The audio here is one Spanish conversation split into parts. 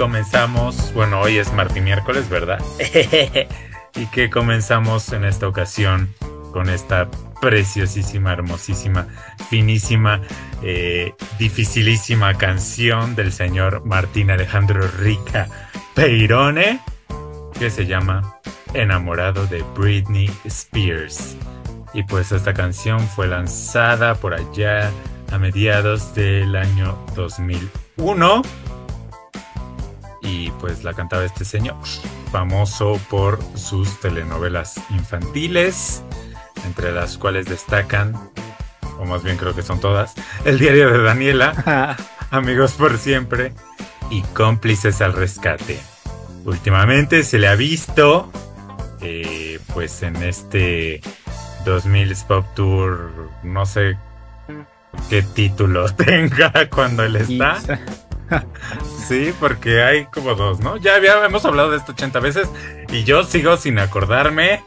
comenzamos, bueno, hoy es martes miércoles, ¿verdad? y que comenzamos en esta ocasión con esta preciosísima, hermosísima, finísima, eh, dificilísima canción del señor Martín Alejandro Rica Peirone que se llama Enamorado de Britney Spears. Y pues esta canción fue lanzada por allá a mediados del año 2001. Y pues la cantaba este señor, famoso por sus telenovelas infantiles entre las cuales destacan, o más bien creo que son todas, El diario de Daniela, Amigos por siempre y Cómplices al rescate. Últimamente se le ha visto, eh, pues en este 2000 Pop Tour, no sé qué título tenga cuando él está. sí, porque hay como dos, ¿no? Ya habíamos hablado de esto 80 veces y yo sigo sin acordarme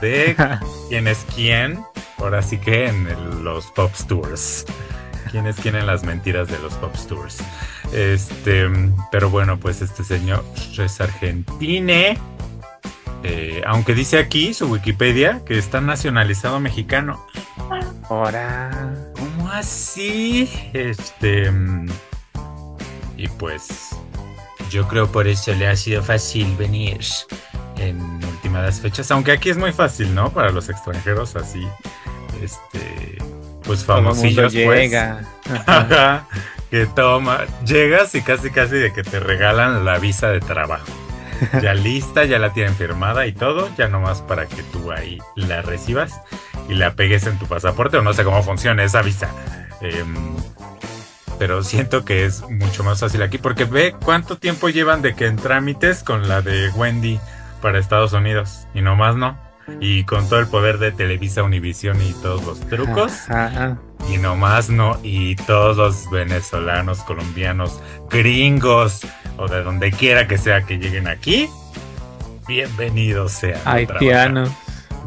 de quién es quién, ahora sí que en los Pop Tours. ¿Quién es quién en las mentiras de los Pop Tours? Este, pero bueno, pues este señor es argentine. Eh, aunque dice aquí su Wikipedia que está nacionalizado mexicano. Ahora. ¿Cómo así? Este. Y pues. Yo creo por eso le ha sido fácil venir en últimas fechas, aunque aquí es muy fácil, ¿no? Para los extranjeros así, este, pues famosillos, pues. Llega. que toma, llegas y casi casi de que te regalan la visa de trabajo. Ya lista, ya la tienen firmada y todo, ya nomás para que tú ahí la recibas y la pegues en tu pasaporte o no sé cómo funciona esa visa. Em, pero siento que es mucho más fácil aquí porque ve cuánto tiempo llevan de que en trámites con la de Wendy para Estados Unidos y nomás no. Y con todo el poder de Televisa, Univisión y todos los trucos. Y nomás no. Y todos los venezolanos, colombianos, gringos o de donde quiera que sea que lleguen aquí. Bienvenidos sean. Haitianos.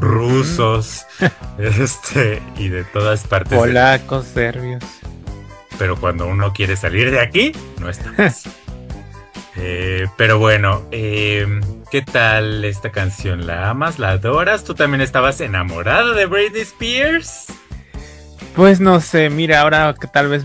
Rusos. este. Y de todas partes. Polacos, serbios. Pero cuando uno quiere salir de aquí, no está eh, pero bueno, eh, ¿qué tal esta canción? ¿La amas? ¿La adoras? ¿Tú también estabas enamorado de Britney Spears? Pues no sé, mira, ahora que tal vez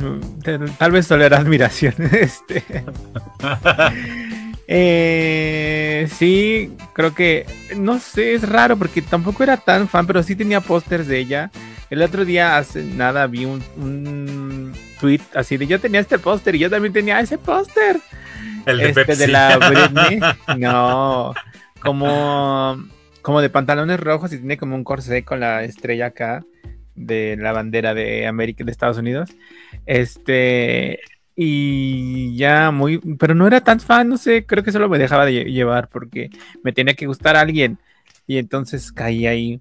tal vez solo era admiración. Este. Eh, sí, creo que no sé, es raro porque tampoco era tan fan, pero sí tenía pósters de ella. El otro día hace nada vi un, un tweet así de yo tenía este póster y yo también tenía ese póster. El de, este, de la Britney. No, como, como de pantalones rojos y tiene como un corsé con la estrella acá de la bandera de América de Estados Unidos. Este y ya muy, pero no era tan fan, no sé, creo que solo me dejaba de llevar porque me tenía que gustar a alguien y entonces caí ahí.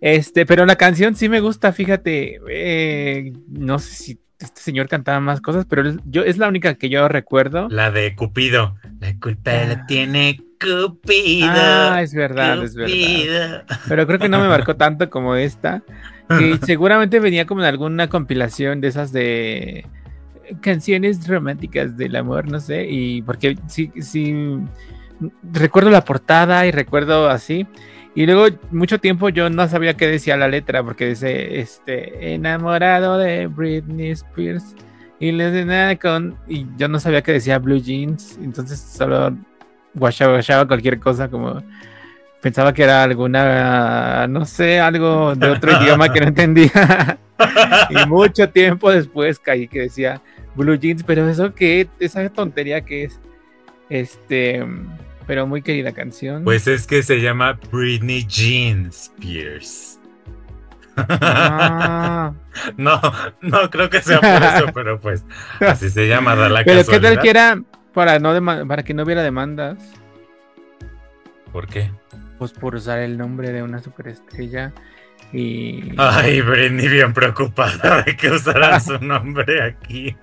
Este, pero la canción sí me gusta, fíjate, eh, no sé si este señor cantaba más cosas, pero yo es la única que yo recuerdo. La de Cupido. La culpa la ah. tiene Cupido. Ah, es verdad, es verdad. Pero creo que no me marcó tanto como esta. Que seguramente venía como en alguna compilación de esas de canciones románticas del amor, no sé. Y porque sí, sí. Recuerdo la portada y recuerdo así. Y luego mucho tiempo yo no sabía qué decía la letra, porque dice, este, enamorado de Britney Spears. Y le nada con, y yo no sabía qué decía Blue Jeans, entonces solo guachaba, cualquier cosa como pensaba que era alguna, no sé, algo de otro idioma que no entendía. y mucho tiempo después caí que decía Blue Jeans, pero eso qué, esa tontería que es, este, pero muy querida canción. Pues es que se llama Britney Jean Spears. Ah. no, no creo que sea por eso, pero pues así se llama, da la Pero qué tal que era para, no para que no hubiera demandas. ¿Por qué? Pues por usar el nombre de una superestrella y... Ay, Britney bien preocupada de que usaran su nombre aquí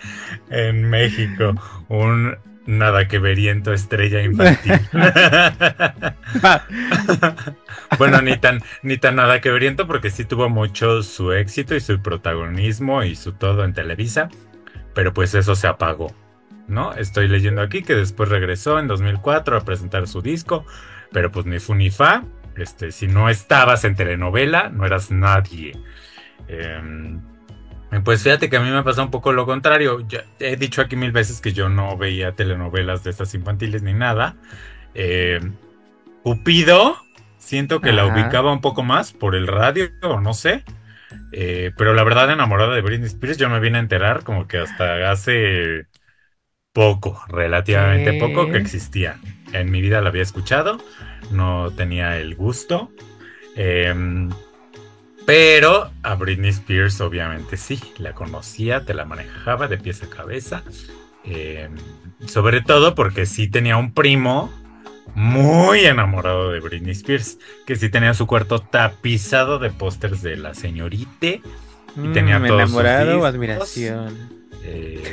en México. Un nada que veriento estrella infantil. bueno, ni tan, ni tan nada que veriento porque sí tuvo mucho su éxito y su protagonismo y su todo en Televisa, pero pues eso se apagó, ¿no? Estoy leyendo aquí que después regresó en 2004 a presentar su disco, pero pues ni fu ni fa, este, si no estabas en telenovela, no eras nadie. Eh, pues fíjate que a mí me pasa un poco lo contrario. he dicho aquí mil veces que yo no veía telenovelas de estas infantiles ni nada. Eh, Cupido, siento que la ubicaba un poco más por el radio, o no sé. Eh, pero la verdad, enamorada de Britney Spears, yo me vine a enterar como que hasta hace poco, relativamente poco, que existía. En mi vida la había escuchado, no tenía el gusto. Eh, pero a Britney Spears obviamente sí, la conocía, te la manejaba de pies a cabeza. Em, sobre todo porque sí tenía un primo muy enamorado de Britney Spears, que sí tenía su cuarto tapizado de pósters de la señorita. Y mm, tenía todo enamorado o admiración. Eh,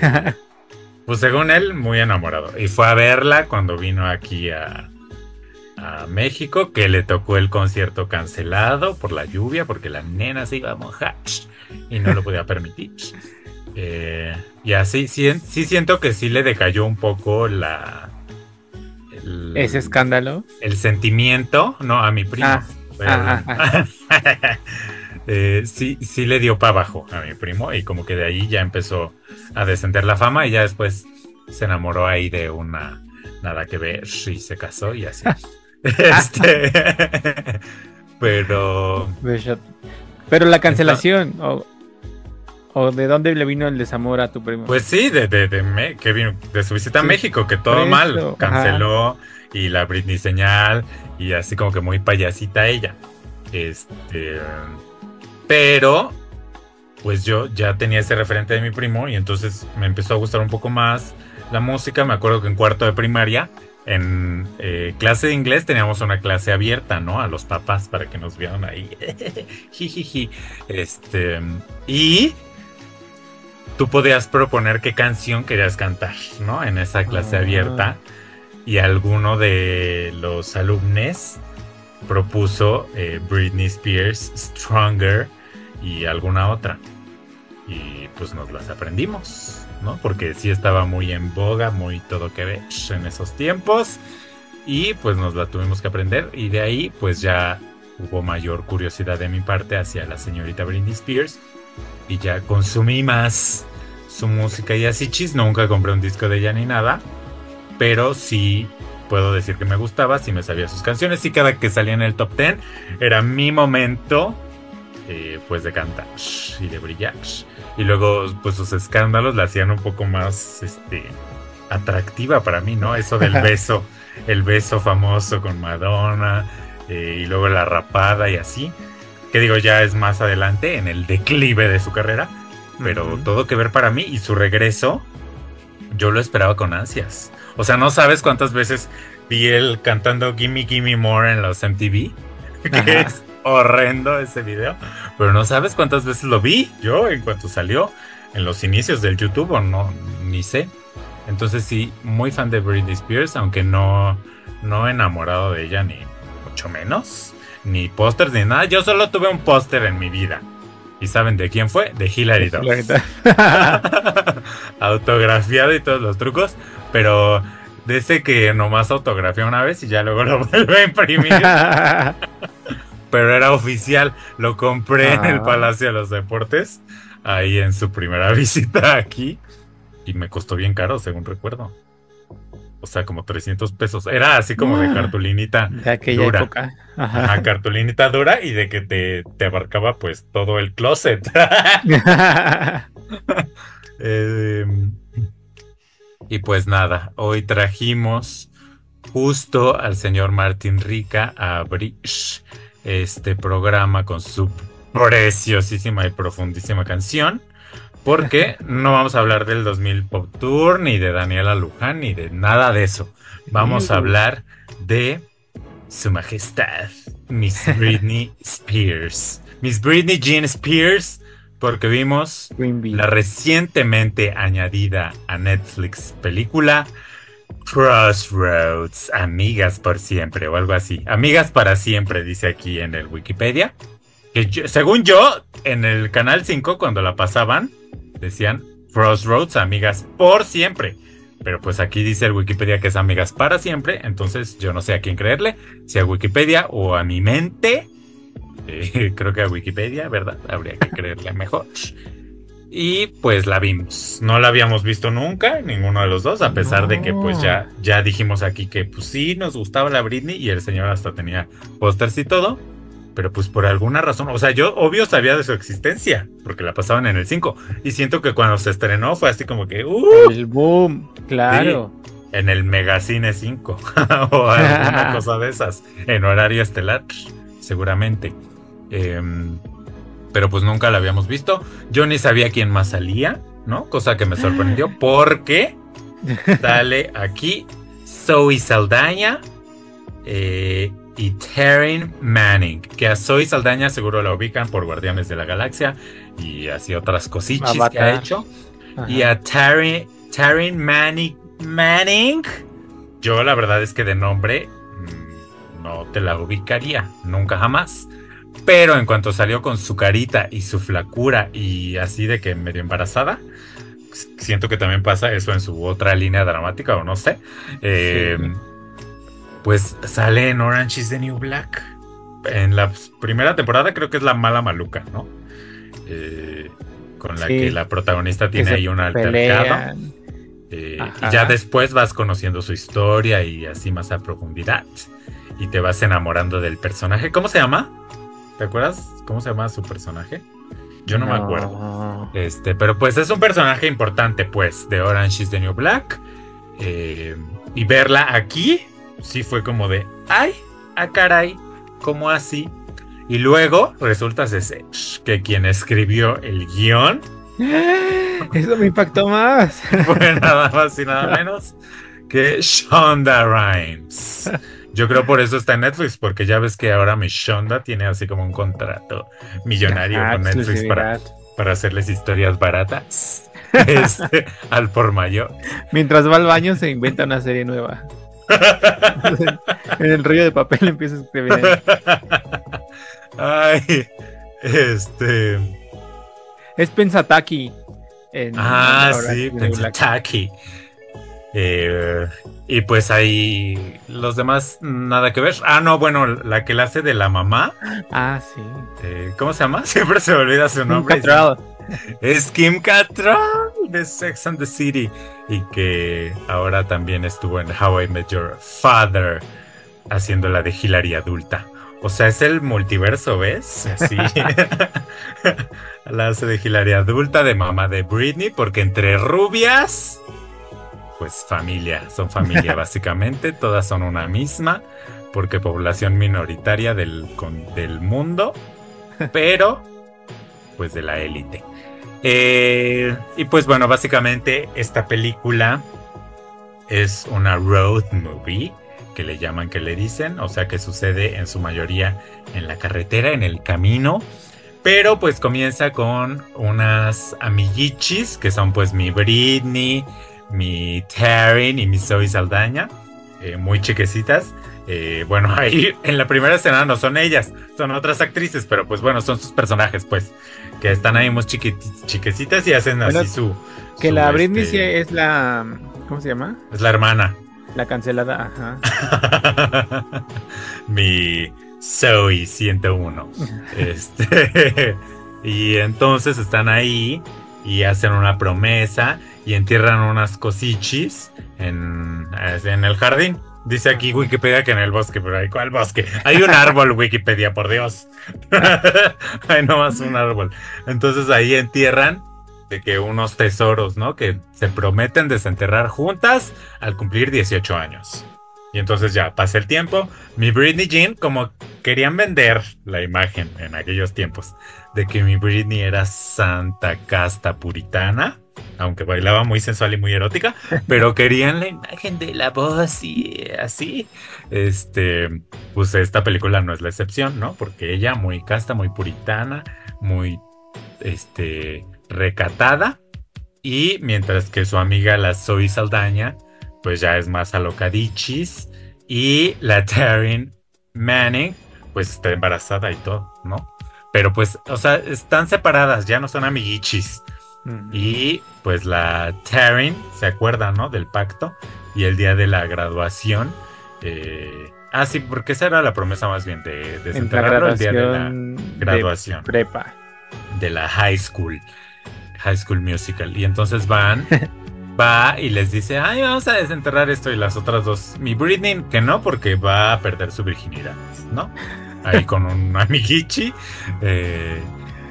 pues según él, muy enamorado. Y fue a verla cuando vino aquí a, a México, que le tocó el concierto cancelado por la lluvia, porque la nena se iba a mojar y no lo podía permitir. Eh, y así sí, sí siento que sí le decayó un poco la... Ese escándalo. El sentimiento, no, a mi primo. Ah, ah, ah, eh, sí, sí le dio para abajo a mi primo y como que de ahí ya empezó a descender la fama y ya después se enamoró ahí de una nada que ver y se casó y así. Este. pero. Pero la cancelación. O, de dónde le vino el desamor a tu primo? Pues sí, de, de, de, que vino de su visita a México, que todo mal. Canceló. Y la Britney señal. Y así como que muy payasita ella. Este. Pero. Pues yo ya tenía ese referente de mi primo. Y entonces me empezó a gustar un poco más la música. Me acuerdo que en cuarto de primaria en eh, clase de inglés teníamos una clase abierta, ¿no? A los papás para que nos vieran ahí. este, y tú podías proponer qué canción querías cantar, ¿no? En esa clase abierta. Ah. Y alguno de los alumnos propuso eh, Britney Spears, Stronger y alguna otra. Y pues nos las aprendimos. Porque sí estaba muy en boga, muy todo que ver en esos tiempos. Y pues nos la tuvimos que aprender. Y de ahí, pues ya hubo mayor curiosidad de mi parte hacia la señorita Britney Spears. Y ya consumí más su música y así chis. Nunca compré un disco de ella ni nada. Pero sí puedo decir que me gustaba, sí me sabía sus canciones. Y cada que salía en el top 10 era mi momento eh, pues de cantar y de brillar. Y luego, pues sus escándalos la hacían un poco más este, atractiva para mí, ¿no? Eso del beso, el beso famoso con Madonna, eh, y luego la rapada y así. Que digo, ya es más adelante, en el declive de su carrera. Pero todo que ver para mí y su regreso, yo lo esperaba con ansias. O sea, no sabes cuántas veces vi él cantando Gimme Gimme More en los MTV. Que es horrendo ese video. Pero no sabes cuántas veces lo vi yo en cuanto salió en los inicios del YouTube o no, ni sé. Entonces sí, muy fan de Britney Spears, aunque no, no enamorado de ella ni mucho menos, ni pósters ni nada. Yo solo tuve un póster en mi vida. ¿Y saben de quién fue? De Hilary Duff. Autografiado y todos los trucos, pero de ese que nomás autografía una vez y ya luego lo vuelve a imprimir. pero era oficial. Lo compré en el ah. Palacio de los Deportes, ahí en su primera visita aquí. Y me costó bien caro, según recuerdo. O sea, como 300 pesos. Era así como de ah. cartulinita de aquella dura. época. Ajá. cartulinita dura y de que te, te abarcaba pues todo el closet. Em, y pues nada, hoy trajimos justo al señor Martín Rica a Bridge este programa con su preciosísima y profundísima canción. Porque no vamos a hablar del 2000 Pop Tour, ni de Daniela Luján, ni de nada de eso. Vamos a hablar de Su Majestad, Miss Britney Spears. Miss Britney Jean Spears, porque vimos la recientemente añadida a Netflix película Crossroads, amigas por siempre o algo así. Amigas para siempre, dice aquí en el Wikipedia. Que según yo, en el canal 5, cuando la pasaban, decían Crossroads, amigas por siempre. Pero pues aquí dice el Wikipedia que es amigas para siempre, entonces yo no sé a quién creerle, si a Wikipedia o a mi mente. Eh, creo que a Wikipedia, ¿verdad? Habría que creerle mejor. Y pues la vimos. No la habíamos visto nunca, ninguno de los dos, a pesar de que pues ya, ya dijimos aquí que pues sí nos gustaba la Britney y el señor hasta tenía pósters y todo. Pero pues por alguna razón, o sea, yo obvio sabía de su existencia, porque la pasaban en el 5. Y siento que cuando se estrenó fue así como que... ¡Uh! El boom, claro. en el Megacine 5 o alguna cosa de esas, en horario estelar, seguramente. Eh, pero pues nunca la habíamos visto. Yo ni sabía quién más salía, ¿no? Cosa que me sorprendió porque sale aquí Zoe Saldaña eh, y Taryn Manning, que a Zoe Saldaña seguro la ubican por Guardianes de la Galaxia y así otras cosichis que ha hecho. Y a Taryn, Taryn Manning, Manning, yo la verdad es que de nombre mm, no te la ubicaría, nunca jamás. Pero en cuanto salió con su carita y su flacura y así de que medio embarazada, siento que también pasa eso en su otra línea dramática o no sé. Eh, pues sale en Orange is the New Black. En la primera temporada creo que es la mala maluca, ¿no? Eh, con la que la protagonista tiene ahí un altercado. Eh, y ya después vas conociendo su historia y así más a profundidad. Y te vas enamorando del personaje. ¿Cómo se llama? ¿Te acuerdas cómo se llama su personaje? Yo no, me acuerdo. Este, pero pues es un personaje importante, pues, de Orange is the New Black. Eh, y verla aquí, sí fue como de, ay, a ah, caray, ¿cómo así? Y luego resulta que quien escribió el guion. Eso me impactó más. Fue nada más y nada menos que Shonda Rhimes. Yo creo por eso está en Netflix, porque ya ves que ahora mi Shonda tiene así como un contrato millonario con Netflix para, para hacerles historias baratas. Este, al por mayor. Mientras va al baño se inventa una serie nueva. en el rollo de papel empieza a escribir. Ay, este. Es Pensataki. ah, sí, Pensataki. Eh, y pues ahí los demás nada que ver. Ah, no, bueno, la que la hace de la mamá. Ah, sí. Eh, ¿Cómo se llama? Siempre se me olvida su nombre. Es Kim Cattrall de Sex and the City y que ahora también estuvo en How I Met Your Father haciendo la de Hilary adulta. O sea, es el multiverso, ¿ves? Sí. la hace de Hilary adulta, de mamá de Britney, porque entre rubias pues familia, son familia básicamente, todas son una misma, porque población minoritaria del, del mundo, pero pues de la élite. Eh, y pues bueno, básicamente esta película es una road movie, que le llaman, que le dicen, o sea que sucede en su mayoría en la carretera, en el camino. Pero pues comienza con unas amiguichis, que son pues mi Britney, mi Taryn y mi Zoe Saldaña, eh, muy chiquecitas. Eh, bueno, ahí en la primera escena no son ellas, son otras actrices, pero pues bueno, son sus personajes, pues, que están ahí muy chiquecitas y hacen así su. Que la Britney este, es la. ¿Cómo se llama? Es la hermana. La cancelada, ajá. mi Zoe 101. este. y entonces están ahí y hacen una promesa y entierran unas cosichis en, en el jardín. Dice aquí Wikipedia que en el bosque, pero hay cuál bosque. Hay un árbol, Wikipedia, por Dios. hay nomás un árbol. Entonces ahí entierran de que unos tesoros, ¿no? Que se prometen desenterrar juntas al cumplir 18 años. Y entonces ya pasa el tiempo. Mi Britney Jean, como querían vender la imagen en aquellos tiempos de que mi Britney era santa, casta, puritana aunque bailaba muy sensual y muy erótica, pero querían la imagen de la voz y así. Este, pues esta película no es la excepción, ¿no? Porque ella muy casta, muy puritana, muy este recatada y mientras que su amiga la Zoe Saldaña pues ya es más alocadichis. Y la Taryn Manning, pues está embarazada y todo, ¿no? Pero pues, o sea, están separadas, ya no son amiguichis. Y pues la Taryn se acuerda, ¿no? Del pacto. Y el día de la graduación. Eh, ah, sí, porque esa era la promesa más bien de desenterrarlo el día de la graduación. prepa. De la high school. High School Musical. Y entonces van va y les dice, ay, vamos a desenterrar esto y las otras dos. Mi Britney, que no, porque va a perder su virginidad, ¿no? Ahí con un amiguichi. Eh,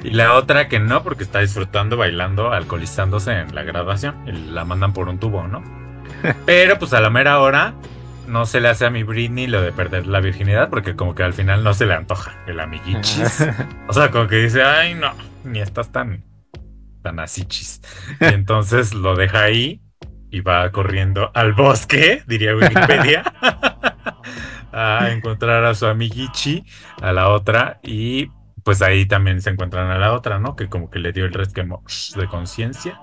y la otra que no, porque está disfrutando, bailando, alcoholizándose en la graduación. Y la mandan por un tubo, ¿no? Pero pues a la mera hora no se le hace a mi Britney lo de perder la virginidad, porque como que al final no se le antoja el amiguichis. o sea, como que dice, ay, no, ni estás tan tan así chis. Y entonces lo deja ahí y va corriendo al bosque, diría Wikipedia, a encontrar a su amiguichi, a la otra, y pues ahí también se encuentran a la otra, ¿no? Que como que le dio el resquemo de conciencia.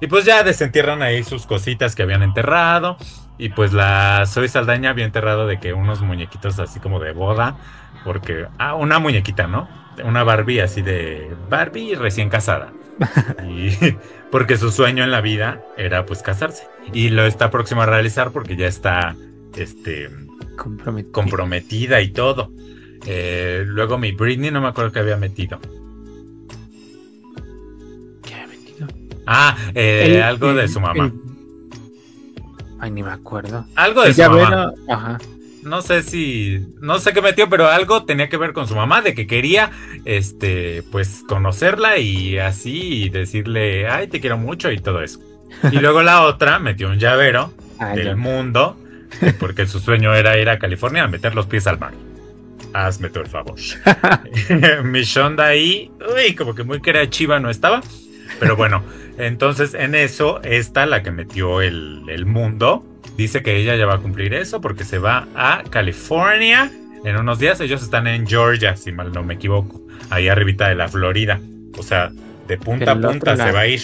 Y pues ya desentierran ahí sus cositas que habían enterrado. Y pues la Soy Saldaña había enterrado de que unos muñequitos así como de boda. Porque, ah, una muñequita, ¿no? Una Barbie así de Barbie recién casada. y, porque su sueño en la vida era pues casarse. Y lo está próximo a realizar porque ya está este, comprometida. y todo. Eh, luego mi Britney no me acuerdo que había metido. ¿Qué había metido? Ah, eh, algo de su mamá. Ay, ni me acuerdo. Algo de su mamá. Ajá no sé si, no sé qué metió, pero algo tenía que ver con su mamá, de que quería, este, pues conocerla y así y decirle, ay, te quiero mucho y todo eso. Y luego la otra metió un llavero del mundo, porque su sueño era ir a California a meter los pies al mar. Hazme todo el favor. Mi Shonda ahí, uy, como que muy creativa no estaba. Pero bueno, entonces en eso, esta, la que metió el, el mundo, Dice que ella ya va a cumplir eso porque se va a California en unos días. Ellos están en Georgia, si mal no me equivoco, ahí arribita de la Florida. O sea, de punta a punta se va a ir.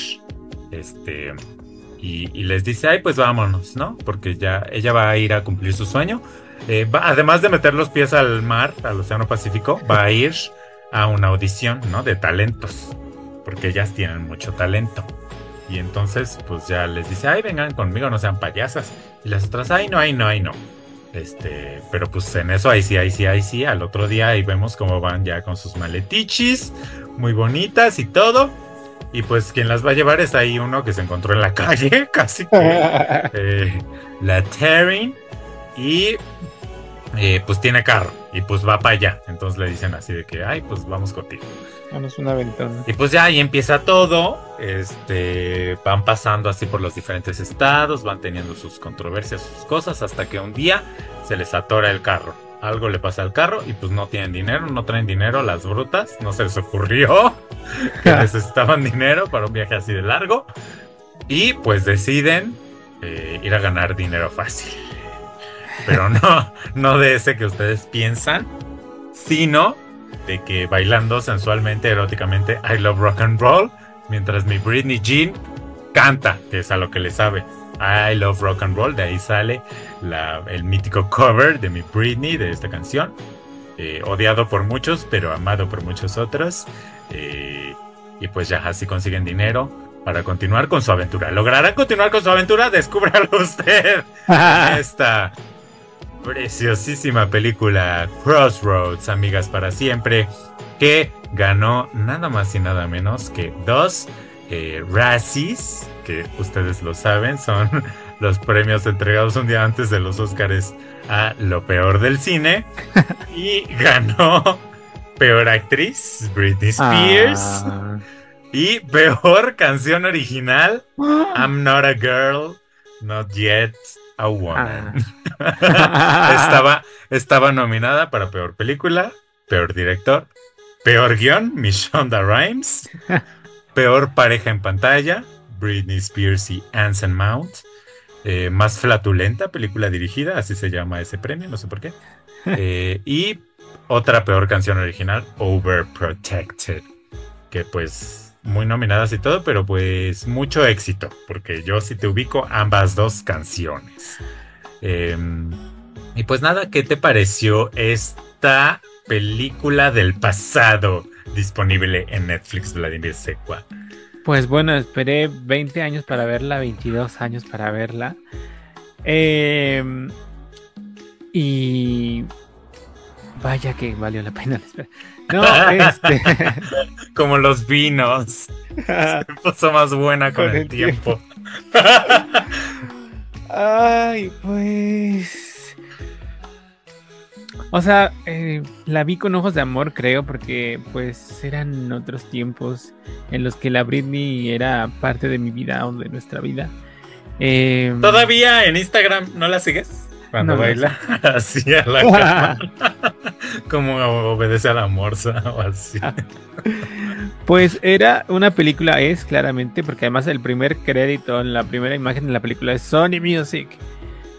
Este, y, les dice, ay, pues vámonos, ¿no? Porque ya ella va a ir a cumplir su sueño. Eh, además de meter los pies al mar, al Océano Pacífico, va a ir a una audición, ¿no? De talentos. Porque ellas tienen mucho talento. Y entonces, pues ya les dice, ay, vengan conmigo, no sean payasas. Y las otras, ay, no, ay, no, ay, no. Este, pero pues en eso, ahí sí, ahí sí, ahí sí. Al otro día ahí vemos cómo van ya con sus maletichis, muy bonitas y todo. Y pues quien las va a llevar es ahí uno que se encontró en la calle, casi que eh, la Terry. Y eh, pues tiene carro y pues va para allá. Entonces le dicen así de que, ay, pues vamos contigo. Vamos una ventana. Y pues ya ahí empieza todo. Este, van pasando así por los diferentes estados, van teniendo sus controversias, sus cosas, hasta que un día se les atora el carro. Algo le pasa al carro y pues no tienen dinero, no traen dinero las brutas, no se les ocurrió que necesitaban dinero para un viaje así de largo. Y pues deciden eh, ir a ganar dinero fácil. Pero no, no de ese que ustedes piensan, sino de que bailando sensualmente, eróticamente, I love rock and roll, mientras mi Britney Jean canta, que es a lo que le sabe. I love rock and roll, de ahí sale el mítico cover de mi Britney de esta canción. Eh, odiado por muchos, pero amado por muchos otros. Eh, y pues ya así consiguen dinero para continuar con su aventura. ¿Lograrán continuar con su aventura? Descúbralo usted. Esta preciosísima película Crossroads, Amigas para Siempre, que ganó nada más y nada menos que dos eh, Razzies, que ustedes lo saben, son los premios entregados un día antes de los Oscars a lo peor del cine. y ganó peor actriz, Britney Spears. Ah. Y peor canción original, I'm Not a Girl, Not Yet a Woman. Ah. estaba, estaba nominada para peor película, peor director, peor guion, Miss Shonda Rhimes, peor pareja en pantalla, Britney Spears y Anson Mount. Eh, más flatulenta película dirigida, así se llama ese premio, no sé por qué. Eh, y otra peor canción original, Overprotected, que pues muy nominadas y todo, pero pues mucho éxito, porque yo sí te ubico ambas dos canciones. Em, y pues nada, ¿qué te pareció esta película del pasado disponible en Netflix, Vladimir Secua? Pues bueno, esperé 20 años para verla, 22 años para verla. Em, y vaya que valió la pena. No, este. Como los vinos. Se puso más buena con, el, tiempo. Ay, pues. O sea, eh, la vi con ojos de amor, creo, porque pues eran otros tiempos en los que la Britney era parte de mi vida o de nuestra vida. Em, ¿Todavía en Instagram no la sigues? Cuando baila así a la cama. Como obedece a la morsa o así. Pues era una película, es claramente, porque además el primer crédito, en la primera imagen de la película es Sony Music.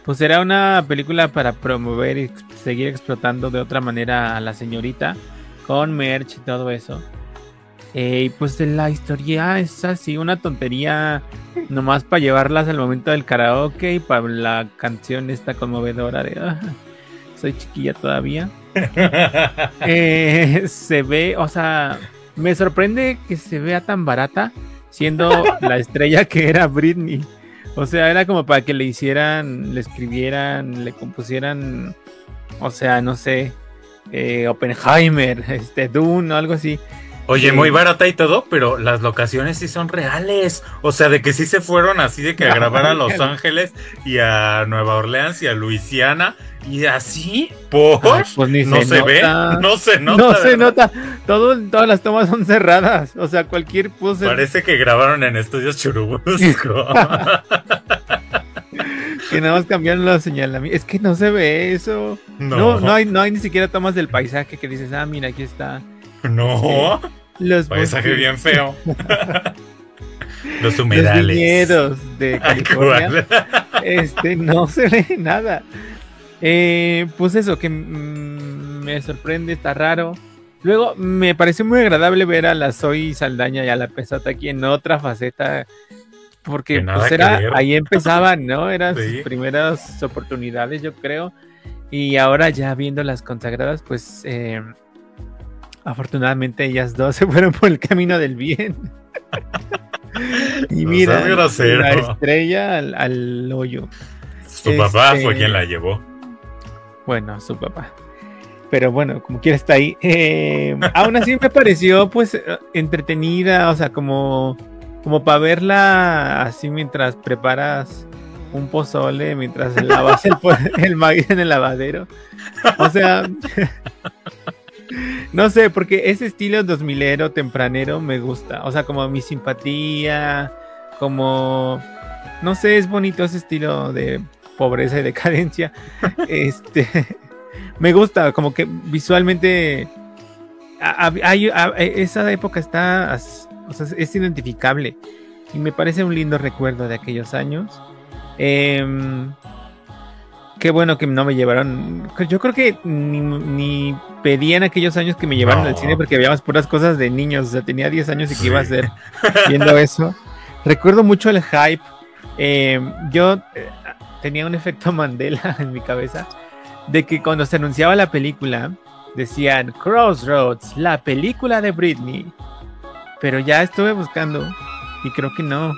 Pues era una película para promover y seguir explotando de otra manera a la señorita con merch y todo eso. Eh, y pues la historia es así, una tontería nomás para llevarlas al momento del karaoke y para la canción esta conmovedora de ah, soy chiquilla todavía. Eh, se ve, o sea, me sorprende que se vea tan barata siendo la estrella que era Britney. O sea, era como para que le hicieran, le escribieran, le compusieran, o sea, no sé, eh, Oppenheimer, este, Dune o algo así. Oye, muy barata y todo, pero las locaciones sí son reales. O sea, de que sí se fueron así de que a grabar a Los Ángeles y a Nueva Orleans y a Luisiana. Y así, por pues no se, ve, no se nota. No se nota. todas las tomas son cerradas. O sea, cualquier pose. Parece que grabaron en estudios Churubusco. que nada más cambiaron los señalamientos. Es que no se ve eso. No. no, hay, no hay ni siquiera tomas del paisaje que dices, ah, mira, aquí está. No. Los paisaje bien feo. Los humedales. Los viñedos de California. este, no se ve nada. Eh, pues eso, que me sorprende, está raro. Luego me pareció muy agradable ver a la Zoe Saldaña y a la Pesata aquí en otra faceta. Porque pues era, ahí empezaban, ¿no? Eran sus primeras oportunidades, yo creo. Y ahora ya viendo las consagradas, pues eh, afortunadamente ellas dos se fueron por el camino del bien. y mira, la estrella al, hoyo. Su papá fue quien la llevó. Bueno, su papá. Pero bueno, como quiera está ahí. Eh, aún así me pareció pues entretenida, o sea, como, como para verla así mientras preparas un pozole, mientras lavas el, el maíz en el lavadero. O sea, no sé, porque ese estilo 2000ero tempranero me gusta. O sea, como mi simpatía, como no sé, es bonito ese estilo de pobreza y decadencia. este me gusta, como que visualmente esa época está, o sea, es identificable y me parece un lindo recuerdo de aquellos años. Em, qué bueno que no me llevaron. Yo creo que ni, pedían aquellos años que me llevaron al cine porque veíamos puras cosas de niños. O sea, tenía 10 años y que iba a ser viendo eso. Recuerdo mucho el hype. Em, yo eh, tenía un efecto Mandela en mi cabeza de que cuando se anunciaba la película decían Crossroads, la película de Britney. Pero ya estuve buscando y creo que no.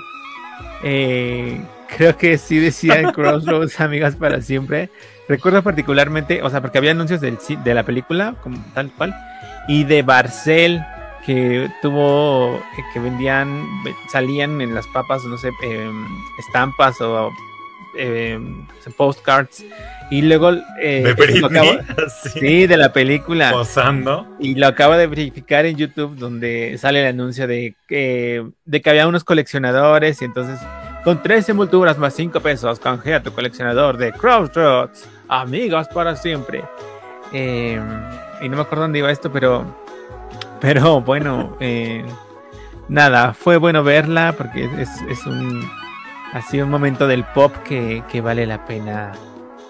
Eh, creo que sí decían Crossroads, amigas para siempre. Recuerdo particularmente, o sea, porque había anuncios del, de la película, como tal cual, y de Barcel, que tuvo, eh, que vendían, salían en las papas, no sé, em, estampas o em, postcards. Y luego. Eh, ¿De sí, de la película. Posando. Y lo acabo de verificar en YouTube, donde sale el anuncio de, que de que había unos coleccionadores y entonces con 13 multuras más 5 pesos, canjea tu coleccionador de Crossroads. Amigos para siempre. Em, y no me acuerdo dónde iba esto, pero. Pero bueno, eh, nada, fue bueno verla porque es, es un. Ha sido un momento del pop que, vale la pena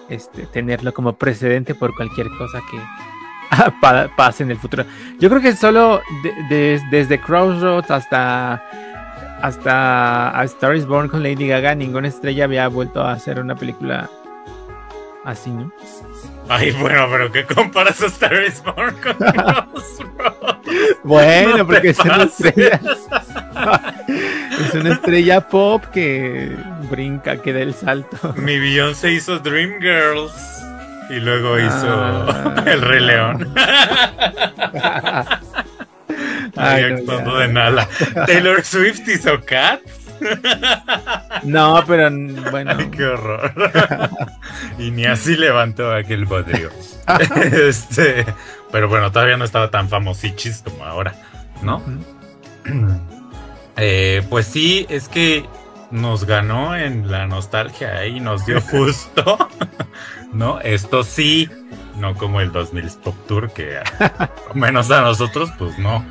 este, tenerlo como precedente por cualquier cosa que, pase en el futuro. Yo creo que solo desde Crossroads hasta hasta a Star is Born con Lady Gaga, ninguna estrella había vuelto a hacer una película así, ¿no? Ay, bueno, pero ¿qué comparas a Star is Born con bueno, porque es una estrella. es una estrella pop que brinca, que da el salto. Mi Beyoncé hizo Dreamgirls y luego hizo ah. El Rey León. Ay, actuando de Nala. Taylor Swift hizo Cats. No, pero bueno. Ay, qué horror. y ni así levantó aquel bodrio. este, pero bueno, todavía no estaba tan famosichis como ahora, ¿no? Eh, pues sí, es que nos ganó en la nostalgia y nos dio justo, ¿no? Esto sí, no como el 2000 Pop Tour, que menos a nosotros, pues no,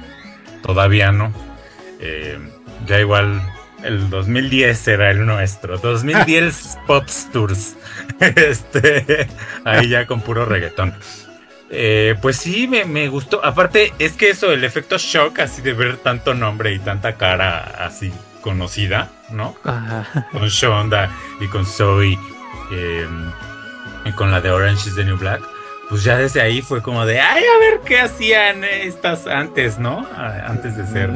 todavía no. Eh, ya igual el 2010 era el nuestro. 2010 Pop Tours. Este, ahí ya con puro reggaetón. Eh, pues sí, me, gustó. Aparte, es que eso, el efecto shock, así de ver tanto nombre y tanta cara así conocida, ¿no? Con Shonda y con Zoe em, y con la de Orange is the New Black pues ya desde ahí fue como de, ay, a ver qué hacían estas antes, ¿no? Antes de ser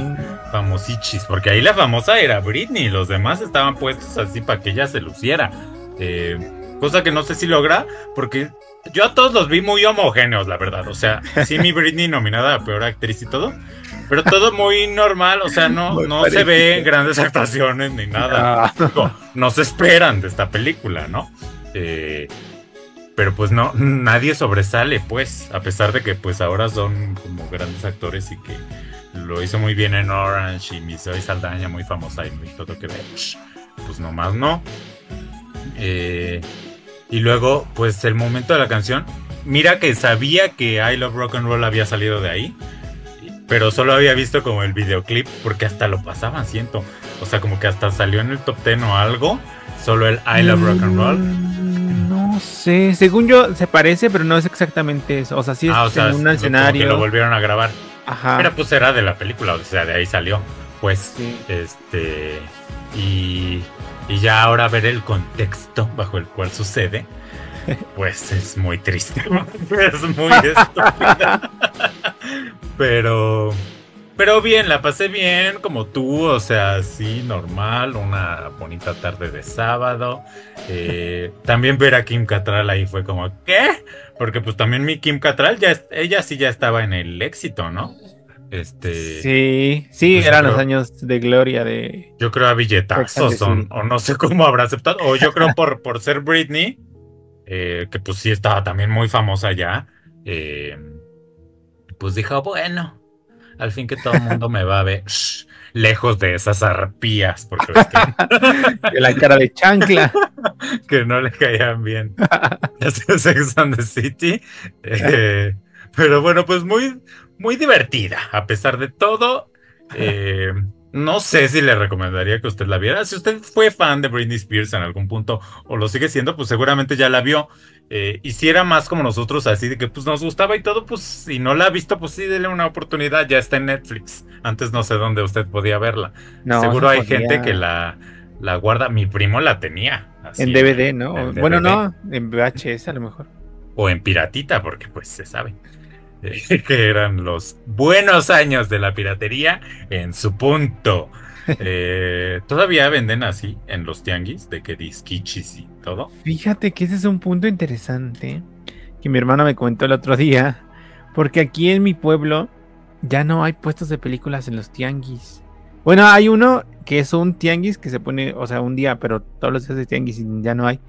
famosichis, porque ahí la famosa era Britney, los demás estaban puestos así para que ella se luciera. Eh, cosa que no sé si logra, porque yo a todos los vi muy homogéneos, la verdad. O sea, sí, mi Britney nominada a peor actriz y todo, pero todo muy normal, o sea, no, no se ve grandes actuaciones ni nada. Ah. No, no se esperan de esta película, ¿no? Eh, pero pues no, nadie sobresale, pues, a pesar de que pues ahora son como grandes actores y que lo hizo muy bien en Orange y mi Zoe Saldaña muy famosa y todo que pues nomás no. Eh, y luego, pues el momento de la canción, mira que sabía que I Love Rock and Roll había salido de ahí, pero solo había visto como el videoclip porque hasta lo pasaban, siento. O sea, como que hasta salió en el top 10 o algo, solo el I Love Rock and Roll. No sé, según yo se parece, pero no es exactamente eso. O sea, sí es ah, en un escenario. Que lo volvieron a grabar. Ajá. Pero pues era de la película, o sea, de ahí salió. Pues, este. Y, y ya ahora ver el contexto bajo el cual sucede, pues es muy triste. es muy estúpida. pero. Pero bien, la pasé bien, como tú, o sea, sí, normal, una bonita tarde de sábado. Eh, también ver a Kim Catral ahí fue como, ¿qué? Porque pues también mi Kim Catral, ya, ella sí ya estaba en el éxito, ¿no? Este. Sí, sí, pues eran los años de gloria de. Yo creo a billetazos, o, o, no sé cómo habrá aceptado, o yo creo por, por ser Britney, eh, que pues sí estaba también muy famosa ya. Eh, pues dijo, bueno al fin que todo el mundo me va a ver lejos de esas arpías, porque que... la cara de chancla. que no le caían bien. Sex and the City. Eh, pero bueno, pues muy, muy divertida, a pesar de todo. Eh, no sé si le recomendaría que usted la viera. Si usted fue fan de Britney Spears en algún punto o lo sigue siendo, pues seguramente ya la vio. Eh, y si era más como nosotros, así de que pues nos gustaba y todo, pues si no la ha visto, pues sí, dele una oportunidad. Ya está en Netflix. Antes no sé dónde usted podía verla. Seguro hay gente que la, la guarda. Mi primo la tenía. en DVD, ¿no? Bueno, no, en VHS a lo mejor. O en piratita, porque pues se sabe. que eran los buenos años de la piratería en su punto. Eh, Todavía venden así en los tianguis, de que disquichis y todo. Fíjate que ese es un punto interesante que mi hermana me comentó el otro día, porque aquí en mi pueblo ya no hay puestos de películas en los tianguis. Bueno, hay uno que es un tianguis que se pone, o sea, un día, pero todos los días de tianguis ya no hay.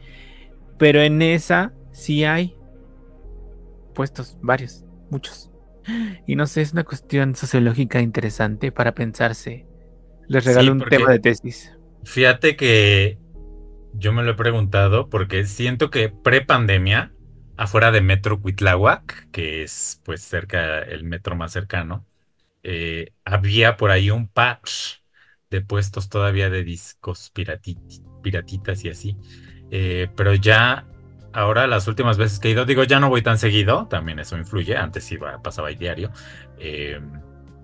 Pero en esa sí hay puestos, varios muchos. Y no sé, es una cuestión sociológica interesante para pensarse. Les regalo un tema de tesis. Fíjate que yo me lo he preguntado porque siento que pre-pandemia, afuera de Metro Cuitláhuac, que es pues cerca, el metro más cercano, eh, había por ahí un par de puestos todavía de discos piratitas y así. Eh, pero ya ahora las últimas veces que he ido, digo, ya no voy tan seguido, también eso influye, antes iba, pasaba ahí diario, eh,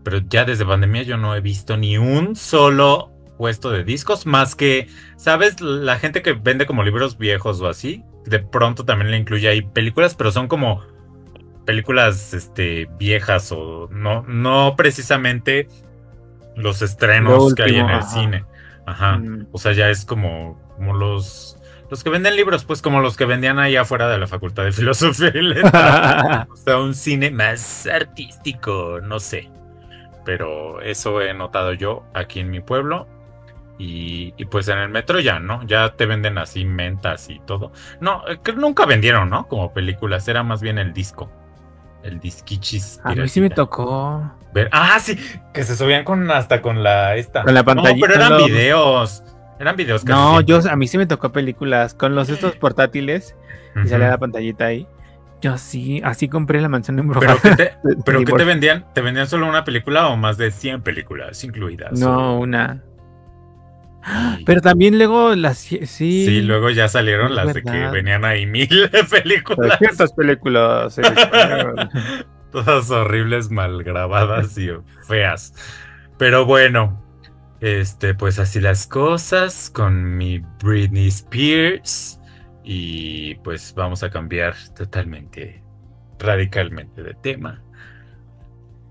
pero ya desde pandemia yo no he visto ni un solo puesto de discos, más que, ¿sabes? La gente que vende como libros viejos o así, de pronto también le incluye ahí películas, pero son como películas este, viejas o no, no precisamente los estrenos que hay en el cine. Ajá. Mm. O sea, ya es como, como los los que venden libros, pues como los que vendían ahí afuera de la Facultad de Filosofía y Letras. o sea, un cine más artístico, no sé. Pero eso he notado yo aquí en mi pueblo. Y, pues en el metro ya, ¿no? Ya te venden así mentas y todo. No, eh, que nunca vendieron, ¿no? Como películas, era más bien el disco. El disquichis. A mí sí me tocó. Ver, ah, sí, que se subían con hasta con la esta. Con la pantalla. No, pero eran videos. Eran videos No, yo a mí sí me tocó películas con los estos portátiles y salía la pantallita ahí. Yo sí, así compré la mansión embrujada. ¿Pero, qué te, ¿pero qué te vendían? ¿Te vendían solo una película o más de 100 películas incluidas? No, una. Pero también luego las sí. Sí, luego ya salieron las de que venían ahí mil películas. Ciertas películas. Todas horribles, mal grabadas y feas. Pero bueno, este, pues así las cosas con mi Britney Spears. Y pues vamos a cambiar totalmente, radicalmente de tema.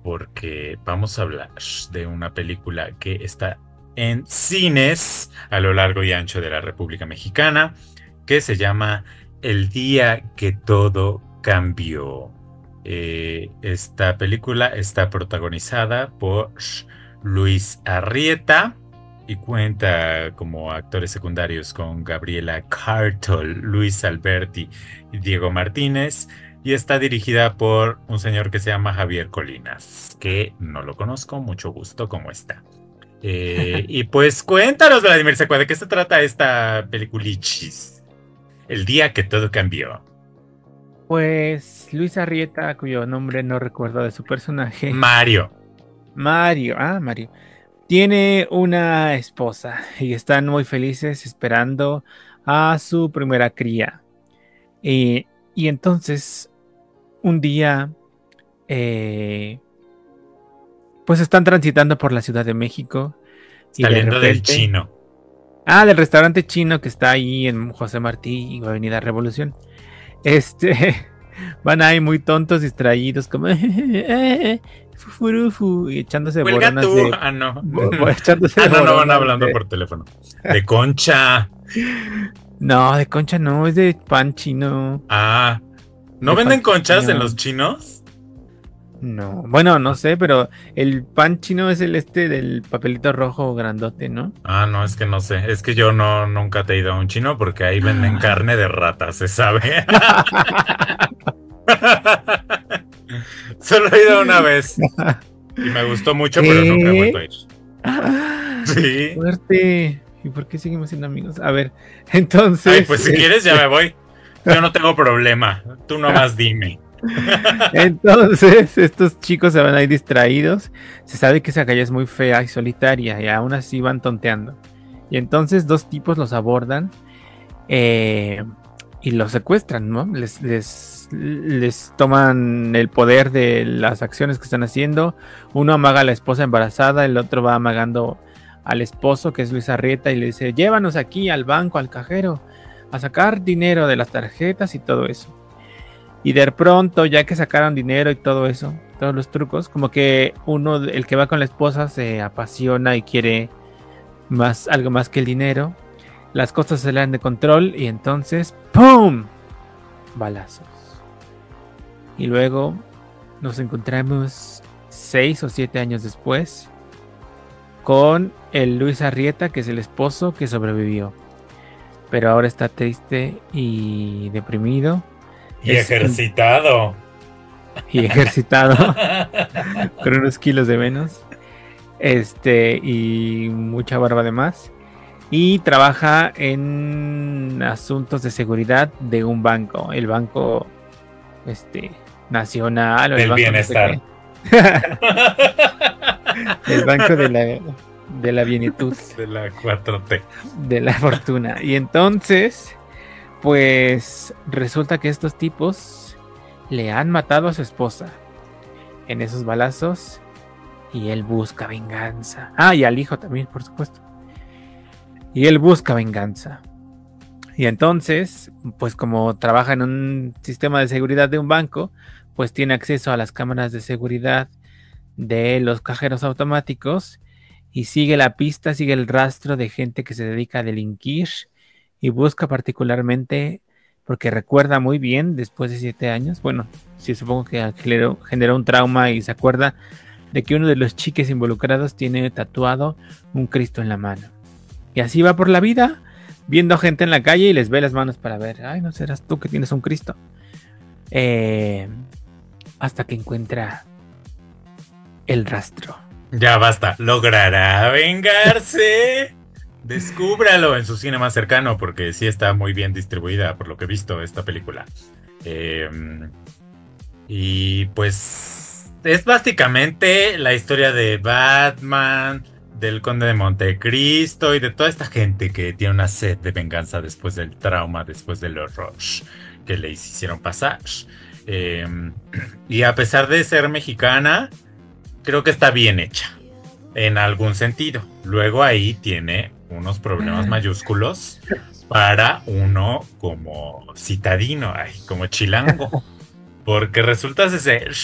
Porque vamos a hablar de una película que está en cines a lo largo y ancho de la República Mexicana, que se llama El día que todo cambió. Eh, esta película está protagonizada por Luis Arrieta y cuenta como actores secundarios con Gabriela Cartol, Luis Alberti y Diego Martínez y está dirigida por un señor que se llama Javier Colinas, que no lo conozco, mucho gusto, ¿cómo está? Eh, y pues cuéntanos, Vladimir Secua, ¿de qué se trata esta peliculichis? El día que todo cambió. Pues Luis Arrieta, cuyo nombre no recuerdo de su personaje. Mario. Mario, ah, Mario, tiene una esposa y están muy felices esperando a su primera cría. y entonces, un día, eh, pues están transitando por la Ciudad de México. Saliendo del chino. Ah, del restaurante chino que está ahí en José Martí y Avenida Revolución. Este, van ahí muy tontos, distraídos, como, fufurufu, y echándose boronas de... Ah, no. echándose ah, no, no, van hablando por teléfono. De concha. No, de concha no, es de pan chino. Ah. ¿No venden conchas en los chinos? No, bueno, no sé, pero el pan chino es el este del papelito rojo grandote, ¿no? Ah, no, es que no sé. Es que yo no nunca te he ido a un chino porque ahí venden carne de rata, se sabe. Solo he ido una vez. Y me gustó mucho, pero nunca he vuelto a ir. Sí. Fuerte. ¿Y por qué seguimos siendo amigos? A ver, entonces. Ay, pues si quieres ya me voy. Yo no tengo problema. Tú nomás dime. Entonces, estos chicos se van a ir distraídos. Se sabe que esa calle es muy fea y solitaria y aún así van tonteando. Y entonces dos tipos los abordan eh, y los secuestran, ¿no? Les, les les toman el poder de las acciones que están haciendo. Uno amaga a la esposa embarazada, el otro va amagando al esposo, que es Luis Arrieta, y le dice, llévanos aquí al banco, al cajero, a sacar dinero de las tarjetas y todo eso. Y de pronto, ya que sacaron dinero y todo eso, todos los trucos, como que uno, el que va con la esposa, se apasiona y quiere más, algo más que el dinero. Las cosas se le dan de control y entonces, ¡pum! Balazos. Y luego nos encontramos seis o siete años después con el Luis Arrieta, que es el esposo que sobrevivió. Pero ahora está triste y deprimido. Y ejercitado. Y ejercitado. con unos kilos de menos. Este, y mucha barba de más. Y trabaja en asuntos de seguridad de un banco. El banco, este, nacional o el bienestar. el banco de la, de la bienitud. De la 4T. De la fortuna. Y entonces, pues resulta que estos tipos le han matado a su esposa en esos balazos y él busca venganza. Ah, y al hijo también, por supuesto. Y él busca venganza. Y entonces, pues como trabaja en un sistema de seguridad de un banco, pues tiene acceso a las cámaras de seguridad de los cajeros automáticos y sigue la pista, sigue el rastro de gente que se dedica a delinquir y busca particularmente, porque recuerda muy bien después de siete años, bueno, sí supongo que generó, un trauma y se acuerda de que uno de los chiques involucrados tiene tatuado un Cristo en la mano. Y así va por la vida, viendo gente en la calle y les ve las manos para ver, ay, no serás tú que tienes un Cristo. Eh, hasta que encuentra el rastro. Ya basta, logrará vengarse. Descúbralo en su cine más cercano porque sí está muy bien distribuida por lo que he visto esta película. Em, y pues es básicamente la historia de Batman, del Conde de Montecristo y de toda esta gente que tiene una sed de venganza después del trauma, después del horror que le hicieron pasar. Em, y a pesar de ser mexicana, creo que está bien hecha en algún sentido. Luego ahí tiene unos problemas mayúsculos para uno como citadino, como chilango. Porque resulta ser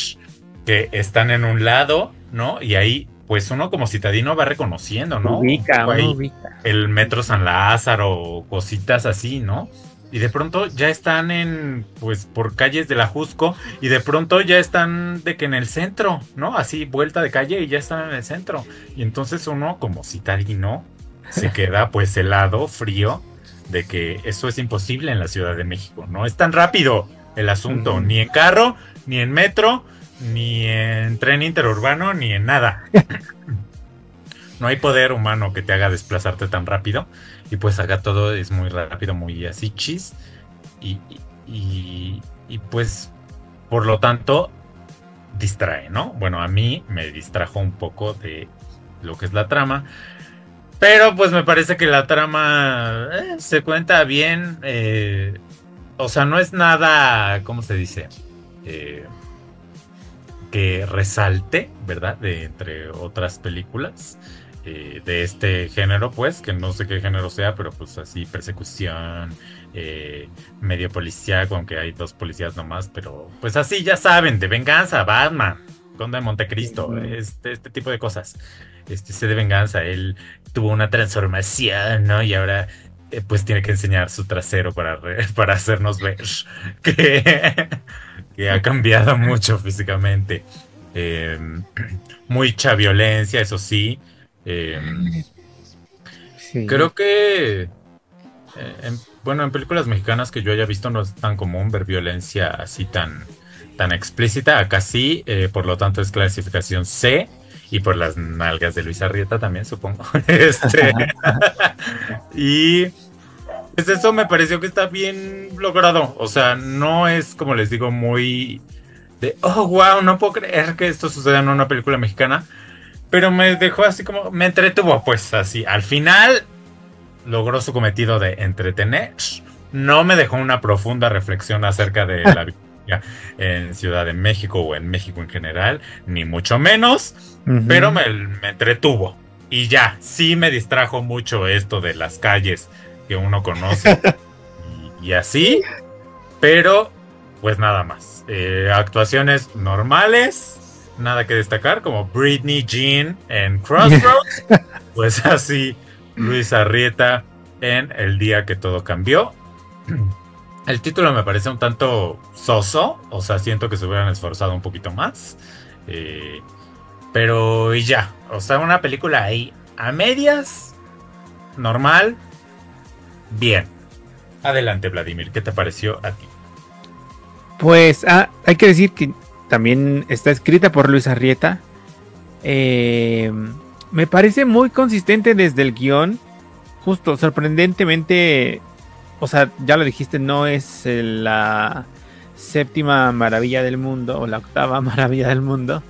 que están en un lado, ¿no? Y ahí, pues uno como citadino va reconociendo, ¿no? Ubica, ubica. El metro San Lázaro, cositas así, ¿no? Y de pronto ya están en, pues, por calles de la Jusco y de pronto ya están de que en el centro, ¿no? Así, vuelta de calle y ya están en el centro. Y entonces uno, como citadino, se queda pues helado, frío, de que eso es imposible en la Ciudad de México. No es tan rápido el asunto, ni en carro, ni en metro, ni en tren interurbano, ni en nada. no hay poder humano que te haga desplazarte tan rápido. Y pues acá todo es muy rápido, muy así chis. Y, y, pues, por lo tanto, distrae, ¿no? Bueno, a mí me distrajo un poco de lo que es la trama. Pero pues me parece que la trama eh, se cuenta bien. Eh, o sea, no es nada, ¿cómo se dice? Eh, que resalte, ¿verdad? De entre otras películas. Eh, de este género, pues, que no sé qué género sea, pero pues así, persecución, eh, medio policía, aunque hay dos policías nomás, pero pues así, ya saben, de venganza, Batman, Conde de Montecristo, este, este tipo de cosas. Este, se de venganza, él tuvo una transformación, ¿no? Y ahora eh, pues tiene que enseñar su trasero para, para hacernos ver que, que ha cambiado mucho físicamente. mucha violencia, eso sí, Em, creo que, eh, bueno, en películas mexicanas que yo haya visto no es tan común ver violencia así tan, tan explícita. Acá sí, eh, por lo tanto es clasificación C y por las nalgas de Luis Arrieta también, supongo. este, y pues eso me pareció que está bien logrado. O sea, no es, como les digo, muy de, oh, wow, no puedo creer que esto suceda en una película mexicana pero me dejó así como, me entretuvo, pues así. Al final logró su cometido de entretener. No me dejó una profunda reflexión acerca de la vida en Ciudad de México o en México en general, ni mucho menos, pero me, entretuvo. Y ya, sí me distrajo mucho esto de las calles que uno conoce y, así, pero pues nada más. Eh, actuaciones normales, nada que destacar, como Britney Jean en Crossroads, pues así Luis Arrieta en El día que todo cambió. El título me parece un tanto soso, o sea, siento que se hubieran esforzado un poquito más. Eh, pero y ya, o sea, una película ahí a medias, normal, bien. Adelante, Vladimir, ¿qué te pareció a ti? Pues ah, hay que decir que también está escrita por Luis Arrieta. Eh, me parece muy consistente desde el guion. Justo, sorprendentemente, o sea, ya lo dijiste, no es la séptima maravilla del mundo o la octava maravilla del mundo.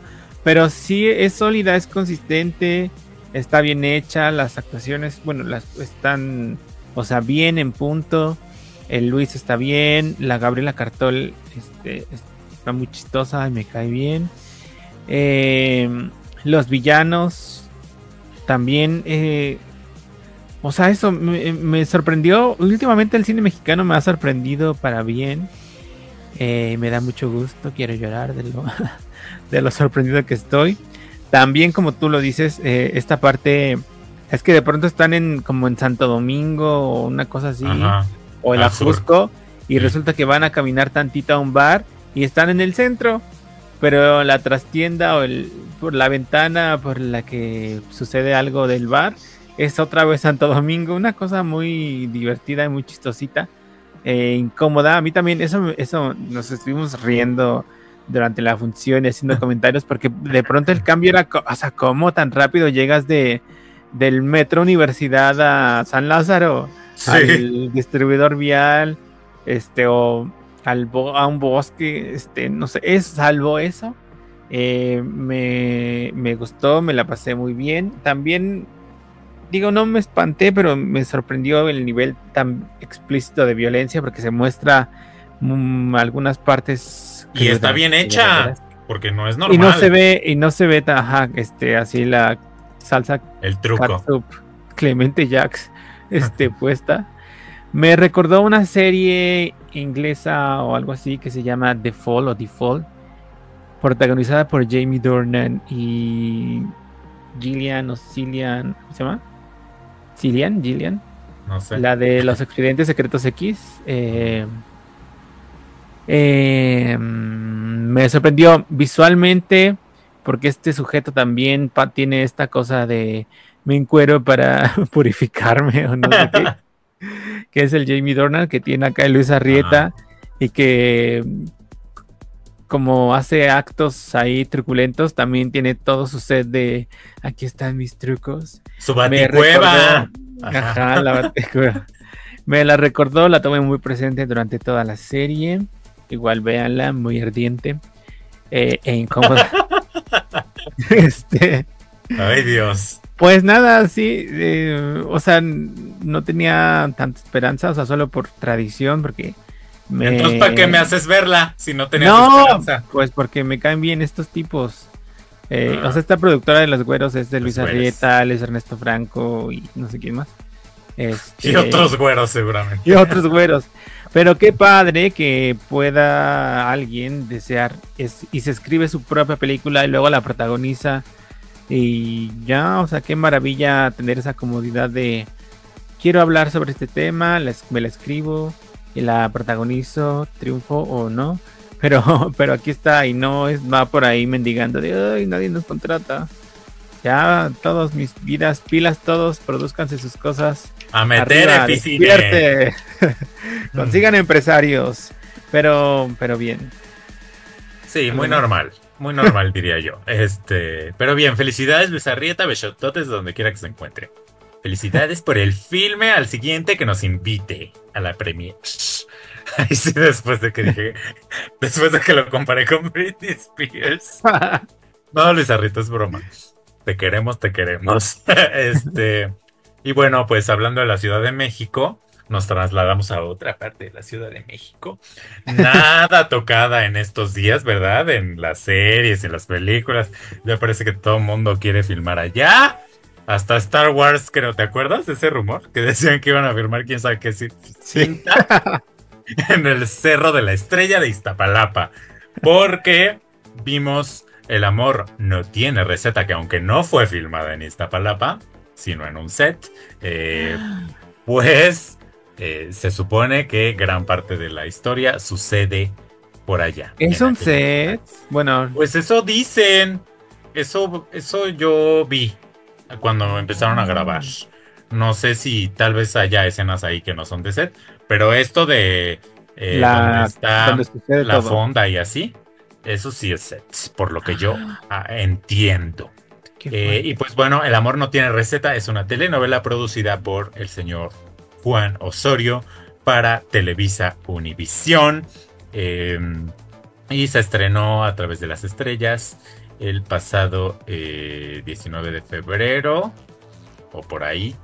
Pero sí es sólida, es consistente, está bien hecha, las actuaciones, bueno, las están, o sea, bien en punto. El Luis está bien. La Gabriela Cartol este, está muy chistosa y me cae bien. Eh, los villanos también. Eh, o sea, eso me, sorprendió. Últimamente el cine mexicano me ha sorprendido para bien. Eh, me da mucho gusto. Quiero llorar de lo, de lo sorprendido que estoy. También, como tú lo dices, esta parte es que de pronto están en como en Santo Domingo o una cosa así, o en Ajusco, y resulta que van a caminar tantito a un bar y están en el centro, pero la trastienda o el, por la ventana por la que sucede algo del bar es otra vez Santo Domingo, una cosa muy divertida y muy chistosita, e incómoda. A mí también eso, eso nos estuvimos riendo durante la función y haciendo comentarios porque de pronto el cambio era, o sea, ¿cómo tan rápido llegas de del Metro Universidad a San Lázaro, al distribuidor vial, este, o al a un bosque, este, no sé, es salvo eso. Eh, me, me gustó, me la pasé muy bien. También, digo, no me espanté, pero me sorprendió el nivel tan explícito de violencia porque se muestra mm, algunas partes. Y está bien hecha, porque no es normal. Y no se ve, y no se ve, ajá, este, así la salsa el truco Clemente Jacks este, puesta. Me recordó una serie inglesa o algo así que se llama The Fall o Default, protagonizada por Jamie Dornan y Gillian o Cillian, ¿cómo se llama? Cillian, Gillian. No sé. La de los expedientes secretos X. Eh, eh, me sorprendió visualmente porque este sujeto también tiene esta cosa de me encuero para purificarme o no sé qué, que es el Jamie Dornan que tiene acá el Luis Arrieta y que como hace actos ahí truculentos, también tiene todo su set de aquí están mis trucos. Su baticueva. Ajá, la baticueva. Me la recordó, la tomé muy presente durante toda la serie. Igual véanla, muy ardiente eh, e incómoda. este. Ay, Dios. Pues nada, sí, eh, o sea, no tenía tanta esperanza, o sea, solo por tradición, porque... Me... Entonces, ¿para qué me haces verla si no tenías no, Pues porque me caen bien estos tipos. Eh, o sea, esta productora de Los Güeros es de Luis Arrieta, es Ernesto Franco y no sé quién más. Este, y otros güeros seguramente. Y otros güeros. Pero qué padre que pueda alguien desear y se escribe su propia película y luego la protagoniza. Y ya, o sea, qué maravilla tener esa comodidad de quiero hablar sobre este tema, me la escribo y la protagonizo, triunfo o no. Pero, pero aquí está y no es, va por ahí mendigando de ay, nadie nos contrata. Ya, todos mis vidas, pilas, todos, produzcanse sus cosas a meter Arriba, Consigan empresarios. Pero, pero bien. Sí, muy normal. Muy normal, diría yo. Este, pero bien, felicidades, Luis Arrieta, Bechototes, donde quiera que se encuentre. Felicidades por el filme al siguiente que nos invite a la premiere. Sí, después de que dije, después de que lo comparé con Britney Spears. No, Luis Arrieta, es broma. Te queremos, te queremos. Este, y bueno, pues hablando de la Ciudad de México, nos trasladamos a otra parte de la Ciudad de México. Nada tocada en estos días, ¿verdad? En las series, en las películas. Ya parece que todo el mundo quiere filmar allá. Hasta Star Wars, creo, ¿te acuerdas de ese rumor? Que decían que iban a firmar quién sabe qué cinta en el Cerro de la Estrella de Iztapalapa. Porque vimos El amor no tiene receta, que aunque no fue filmada en Iztapalapa, sino en un set, eh, pues eh, se supone que gran parte de la historia sucede por allá. ¿Es un set? Bueno. Pues eso dicen. Eso, eso yo vi cuando empezaron a grabar. No sé si tal vez haya escenas ahí que no son de set, pero esto de eh, la, donde está la fonda y así, eso sí es set, por lo que yo ah, entiendo. Eh, y pues bueno, El amor no tiene receta es una telenovela producida por el señor Juan Osorio para Televisa Univisión. Em, y se estrenó a través de las estrellas el pasado 19 eh, de febrero o por ahí,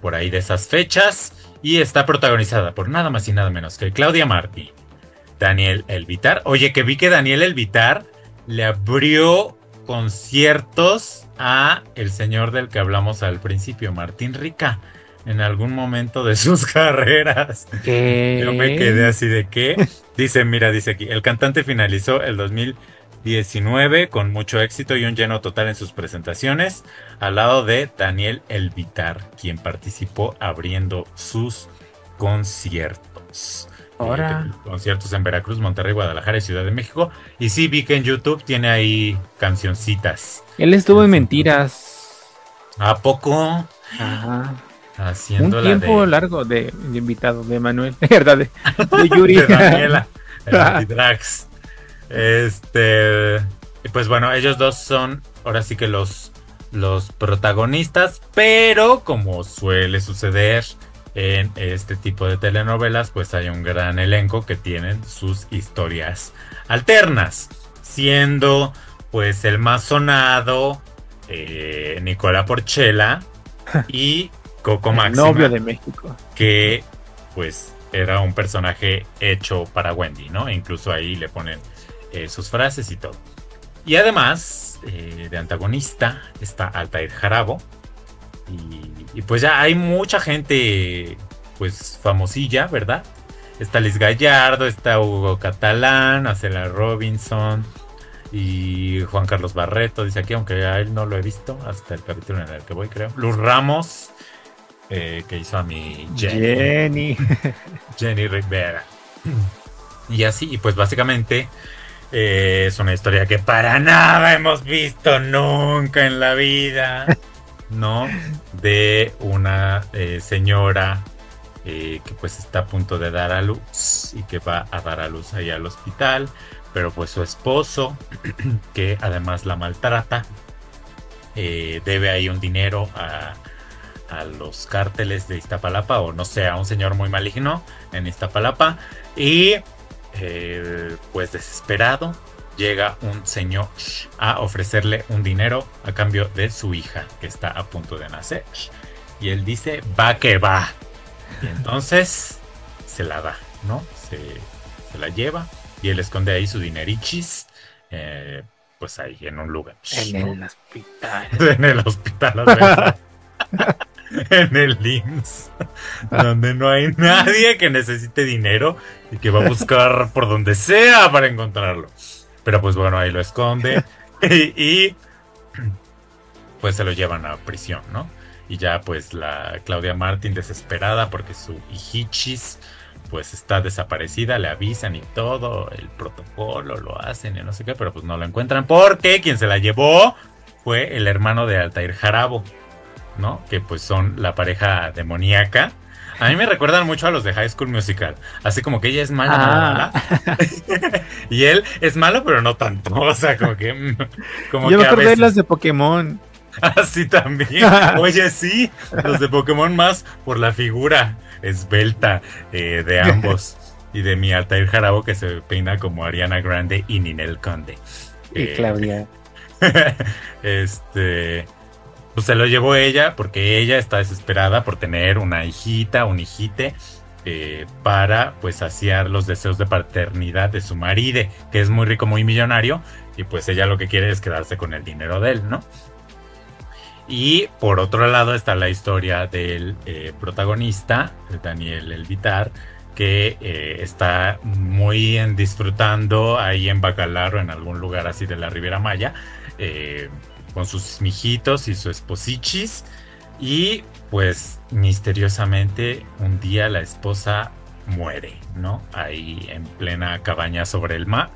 por ahí de esas fechas. Y está protagonizada por nada más y nada menos que Claudia Martí, Daniel Elvitar. Oye, que vi que Daniel Elvitar le abrió conciertos a el señor del que hablamos al principio, Martín Rica, en algún momento de sus carreras. Yo me quedé así de qué. Dice, mira, dice aquí, el cantante finalizó el 2019 con mucho éxito y un lleno total en sus presentaciones, al lado de Daniel Elvitar, quien participó abriendo sus conciertos. Ahora. conciertos en Veracruz, Monterrey, Guadalajara y Ciudad de México. Y sí, vi que en YouTube tiene ahí cancioncitas. Él estuvo en Mentiras. ¿A poco? Ajá. Haciendo Un tiempo largo de, invitado de Manuel, ¿verdad? De, Yuri. de Daniela. Drax. Este. Pues bueno, ellos dos son ahora sí que los, los protagonistas, pero como suele suceder en este tipo de telenovelas, pues hay un gran elenco que tienen sus historias alternas, siendo pues el más sonado eh, Nicola Porchela y Coco Máxima, novio de México, que pues era un personaje hecho para Wendy, ¿no? E incluso ahí le ponen eh, sus frases y todo. Y además eh, de antagonista está Altair Jarabo, y, pues ya hay mucha gente, pues famosilla, ¿verdad? Está Liz Gallardo, está Hugo Catalán, Acela Robinson y Juan Carlos Barreto, dice aquí, aunque a él no lo he visto hasta el capítulo en el que voy, creo. Luz Ramos, eh, que hizo a mi Jenny. Jenny, Rivera. Y así, y pues básicamente eh, es una historia que para nada hemos visto nunca en la vida. ¿no? De una eh, señora eh, que pues está a punto de dar a luz y que va a dar a luz ahí al hospital, pero pues su esposo, que además la maltrata, debe ahí un dinero a, a los cárteles de Iztapalapa o no sé, a un señor muy maligno en Iztapalapa y pues desesperado llega un señor a ofrecerle un dinero a cambio de su hija que está a punto de nacer. Y él dice, va que va. Y entonces se la da, ¿no? Se, la lleva y él esconde ahí su dinerichis. Eh, pues ahí en un lugar. En el hospital. en el hospital. en el IMSS, donde no hay nadie que necesite dinero y que va a buscar por donde sea para encontrarlo. Pero pues bueno, ahí lo esconde y, pues se lo llevan a prisión, ¿no? Y ya pues la Claudia Martín desesperada porque su hijichis pues está desaparecida, le avisan y todo, el protocolo lo hacen y no sé qué, pero pues no lo encuentran porque quien se la llevó fue el hermano de Altair Jarabo, ¿no? Que pues son la pareja demoníaca a mí me recuerdan mucho a los de High School Musical. Así como que ella es mala, mala, ah. y él es malo, pero no tanto. O sea, como que. Mm, como Yo me acordé de las de Pokémon. Así también. Oye, sí, los de Pokémon más por la figura esbelta eh, de ambos. Y de mi Altair Jarabo que se peina como Ariana Grande y Ninel Conde. Y eh, Claudia. este pues se lo llevó ella porque ella está desesperada por tener una hijita, un hijite, eh, para pues saciar los deseos de paternidad de su marido, que es muy rico, muy millonario, y pues ella lo que quiere es quedarse con el dinero de él, ¿no? Y por otro lado está la historia del eh, protagonista, Daniel Elvitar, que eh, está muy disfrutando ahí en Bacalar o en algún lugar así de la Riviera Maya con sus mijitos y su esposichis. Y pues misteriosamente un día la esposa muere, ¿no? Ahí en plena cabaña sobre el mar.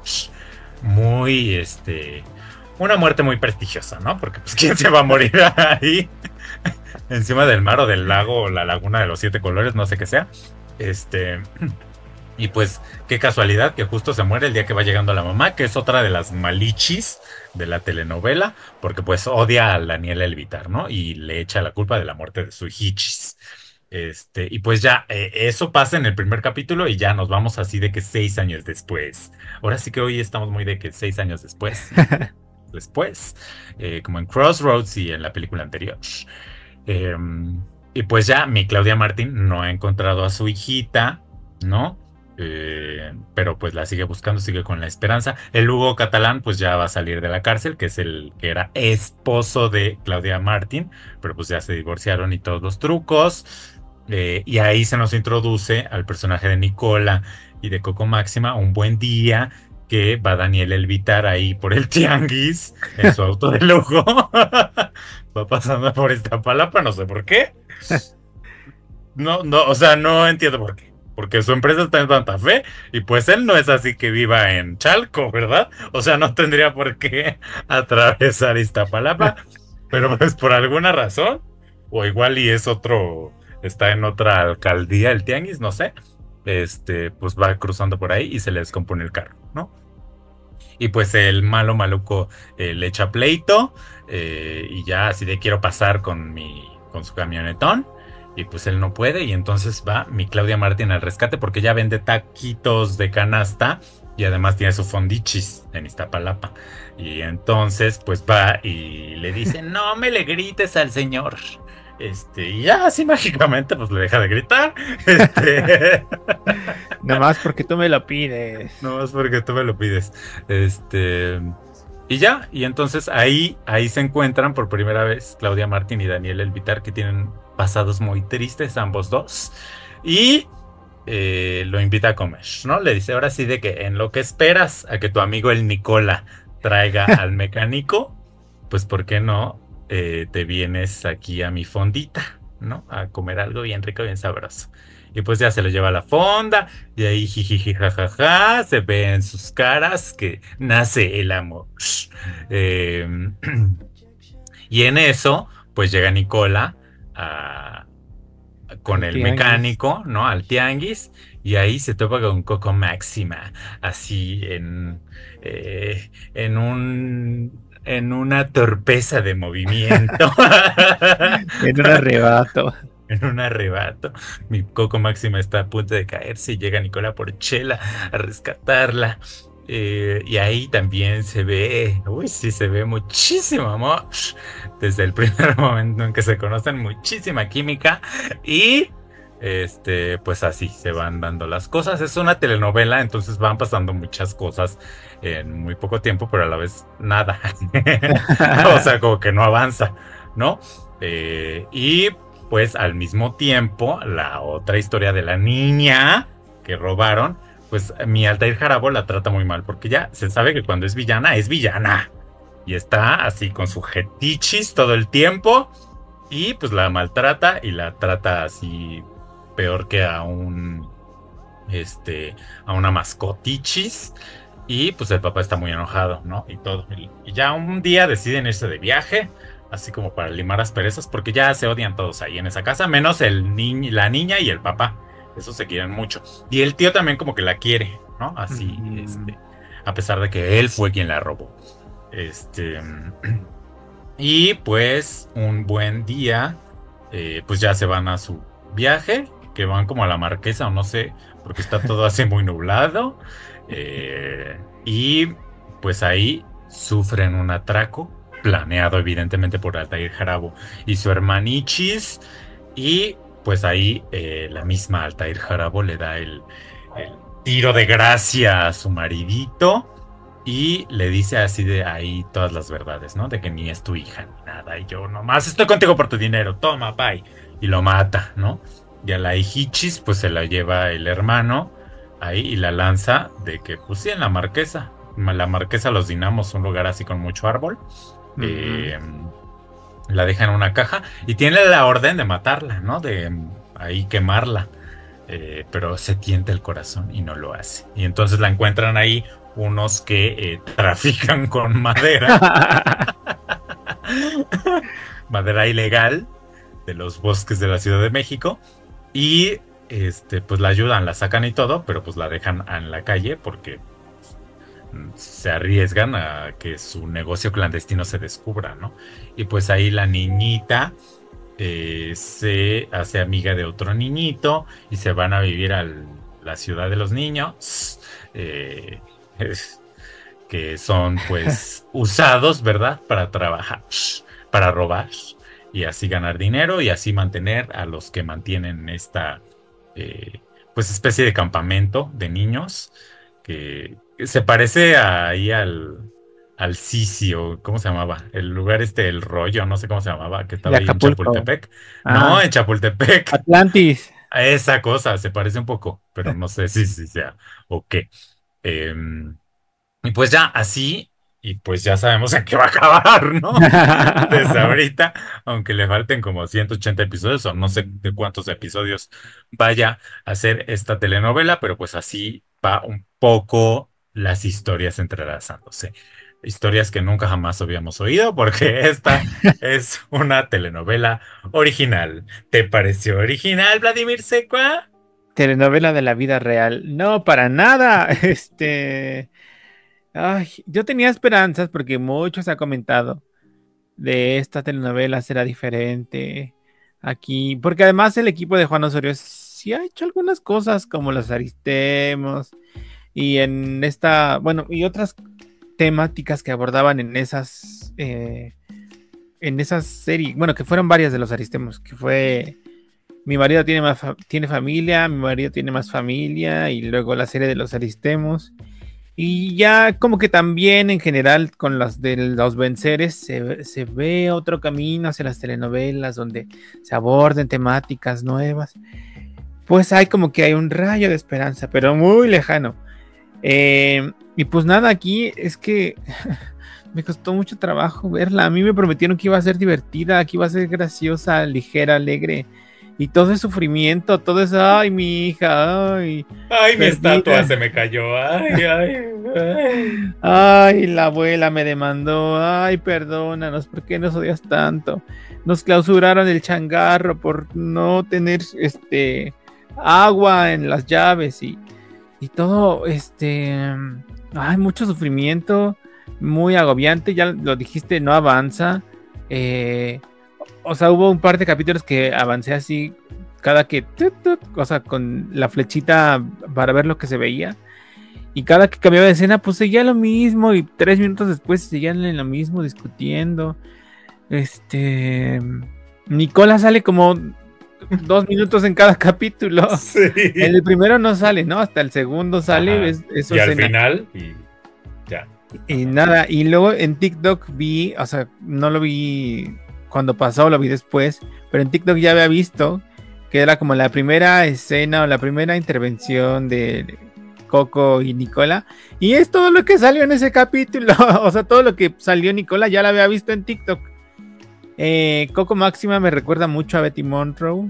Muy, este, una muerte muy prestigiosa, ¿no? Porque pues quién se va a morir ahí encima del mar o del lago o la laguna de los siete colores, no sé qué sea. Este, y pues qué casualidad que justo se muere el día que va llegando la mamá, que es otra de las malichis de la telenovela, porque pues odia a Daniel Elvitar, ¿no? Y le echa la culpa de la muerte de su hichis. Este, y pues ya, eh, eso pasa en el primer capítulo y ya nos vamos así de que seis años después. Ahora sí que hoy estamos muy de que seis años después. después, eh, como en Crossroads y en la película anterior. Em, y pues ya mi Claudia Martín no ha encontrado a su hijita, ¿no? Eh, pero pues la sigue buscando, sigue con la esperanza. El Hugo Catalán pues ya va a salir de la cárcel, que es el que era esposo de Claudia Martín, pero pues ya se divorciaron y todos los trucos. Eh, y ahí se nos introduce al personaje de Nicola y de Coco Máxima, un buen día que va Daniel Elvitar ahí por el tianguis en su auto de lujo. va pasando por esta palapa, no sé por qué. No, no, o sea, no entiendo por qué porque su empresa está en Santa Fe y pues él no es así que viva en Chalco, ¿verdad? O sea, no tendría por qué atravesar Iztapalapa, pero pues por alguna razón, o igual y es otro, está en otra alcaldía el tianguis, no sé, este, pues va cruzando por ahí y se le descompone el carro, ¿no? Y pues el malo maluco eh, le echa pleito eh, y ya así de quiero pasar con mi, con su camionetón y pues él no puede y entonces va mi Claudia Martín al rescate porque ya vende taquitos de canasta y además tiene su fondichis en Iztapalapa. Y entonces pues va y le dice, no me le grites al señor. Este, y ya así mágicamente pues le deja de gritar. Este... más porque tú me lo pides. más porque tú me lo pides. Este... Y ya, y entonces ahí, ahí se encuentran por primera vez Claudia Martín y Daniel Elvitar, que tienen pasados muy tristes ambos dos. Y eh, lo invita a comer, ¿no? Le dice, ahora sí de que en lo que esperas a que tu amigo el Nicola traiga al mecánico, pues ¿por qué no eh, te vienes aquí a mi fondita, ¿no? A comer algo bien rico, bien sabroso. Y pues ya se lo lleva a la fonda y ahí jiji jajaja, se ve en sus caras que nace el amor. Em, y en eso, pues llega Nicola con el, mecánico, ¿no? Al tianguis. Y ahí se topa con Coco Máxima, así en, eh, en un en una torpeza de movimiento. en un arrebato. En un arrebato. Mi Coco Máxima está a punto de caerse y llega Nicola Porchela a rescatarla. Eh, y ahí también se ve, uy, sí, se ve muchísimo amor. Desde el primer momento en que se conocen, muchísima química. Y este, pues así se van dando las cosas. Es una telenovela, entonces van pasando muchas cosas en muy poco tiempo, pero a la vez nada. o sea, como que no avanza, ¿no? Eh, y pues al mismo tiempo, la otra historia de la niña que robaron pues mi Altair Jarabo la trata muy mal, porque ya se sabe que cuando es villana, es villana. Y está así con su jetichis todo el tiempo. Y pues la maltrata y la trata así peor que a un. Este. a una mascotichis. Y pues el papá está muy enojado, ¿no? Y todo. Y ya un día deciden irse de viaje. Así como para limar asperezas. Porque ya se odian todos ahí en esa casa. Menos el niño, la niña y el papá eso se quieren mucho. Y el tío también como que la quiere, ¿no? Así, este, a pesar de que él fue quien la robó. Este, y pues un buen día, eh, pues ya se van a su viaje, que van como a la marquesa o no sé, porque está todo así muy nublado. Eh, y pues ahí sufren un atraco, planeado evidentemente por Altair Jarabo y su hermanichis. Y pues ahí eh, la misma Altair Jarabo le da el, tiro de gracia a su maridito y le dice así de ahí todas las verdades, ¿no? De que ni es tu hija ni nada y yo nomás estoy contigo por tu dinero, toma, bye. Y lo mata, ¿no? Y a la hijichis pues se la lleva el hermano ahí y la lanza de que pues sí en la marquesa. La marquesa Los Dinamos, un lugar así con mucho árbol. eh, la deja en una caja y tiene la orden de matarla, ¿no? De ahí quemarla. Eh, pero se tienta el corazón y no lo hace. Y entonces la encuentran ahí unos que eh, trafican con madera. madera ilegal de los bosques de la Ciudad de México. Y este, pues la ayudan, la sacan y todo, pero pues la dejan en la calle porque se arriesgan a que su negocio clandestino se descubra, ¿no? Y pues ahí la niñita eh, se hace amiga de otro niñito y se van a vivir a la ciudad de los niños, eh, que son pues usados, ¿verdad? Para trabajar, para robar. y así ganar dinero y así mantener a los que mantienen esta eh, pues especie de campamento de niños que se parece ahí al al Sisio, ¿cómo se llamaba? El lugar este, el rollo, no sé cómo se llamaba, que estaba ahí en Chapultepec. Ah. no, en Chapultepec. Atlantis. A esa cosa, se parece un poco, pero no sé si, si sea o qué. Em, y pues ya así y pues ya sabemos en qué va a acabar, ¿no? Desde ahorita, aunque le falten como 180 episodios o no sé de cuántos episodios vaya a ser esta telenovela, pero pues así va un poco las historias entrelazándose. Historias que nunca jamás habíamos oído porque esta es una telenovela original. ¿Te pareció original, Vladimir Secua? Telenovela de la vida real. No, para nada. Este Ay, yo tenía esperanzas porque muchos ha comentado de esta telenovela será diferente aquí, porque además el equipo de Juan Osorio sí ha hecho algunas cosas como los Aristemos y en esta, bueno, y otras temáticas que abordaban en esas, eh, en esas series, bueno, que fueron varias de los Aristemos, que fue mi marido tiene más tiene familia, mi marido tiene más familia y luego la serie de los Aristemos y ya como que también en general con las de los venceres se, ve otro camino hacia las telenovelas donde se aborden temáticas nuevas. Pues hay como que hay un rayo de esperanza, pero muy lejano. Eh, y pues nada, aquí es que me costó mucho trabajo verla. A mí me prometieron que iba a ser divertida, que iba a ser graciosa, ligera, alegre y todo ese sufrimiento, todo eso, ay, mi hija, ay. Ay, mi estatua se me cayó, ay, ay, ay. Ay, la abuela me demandó, ay, perdónanos, ¿por qué nos odias tanto? Nos clausuraron el changarro por no tener, este, agua en las llaves y, y todo, este, ay, mucho sufrimiento, muy agobiante, ya lo dijiste, no avanza. Eh, o sea, hubo un par de capítulos que avancé así, cada que, o sea, con la flechita para ver lo que se veía. Y cada que cambiaba de escena, pues seguía lo mismo. Y tres minutos después seguían en lo mismo discutiendo. Este. Nicola sale como dos minutos en cada capítulo. En el primero no sale, ¿no? Hasta el segundo sale. y al final, y ya. Y nada, y luego en TikTok vi, o sea, no lo vi cuando pasó, lo vi después, pero en TikTok ya había visto que era como la primera escena o la primera intervención de Coco y Nicola. Y es todo lo que salió en ese capítulo. o sea, todo lo que salió Nicola ya la había visto en TikTok. Eh, Coco Máxima me recuerda mucho a Betty Monroe.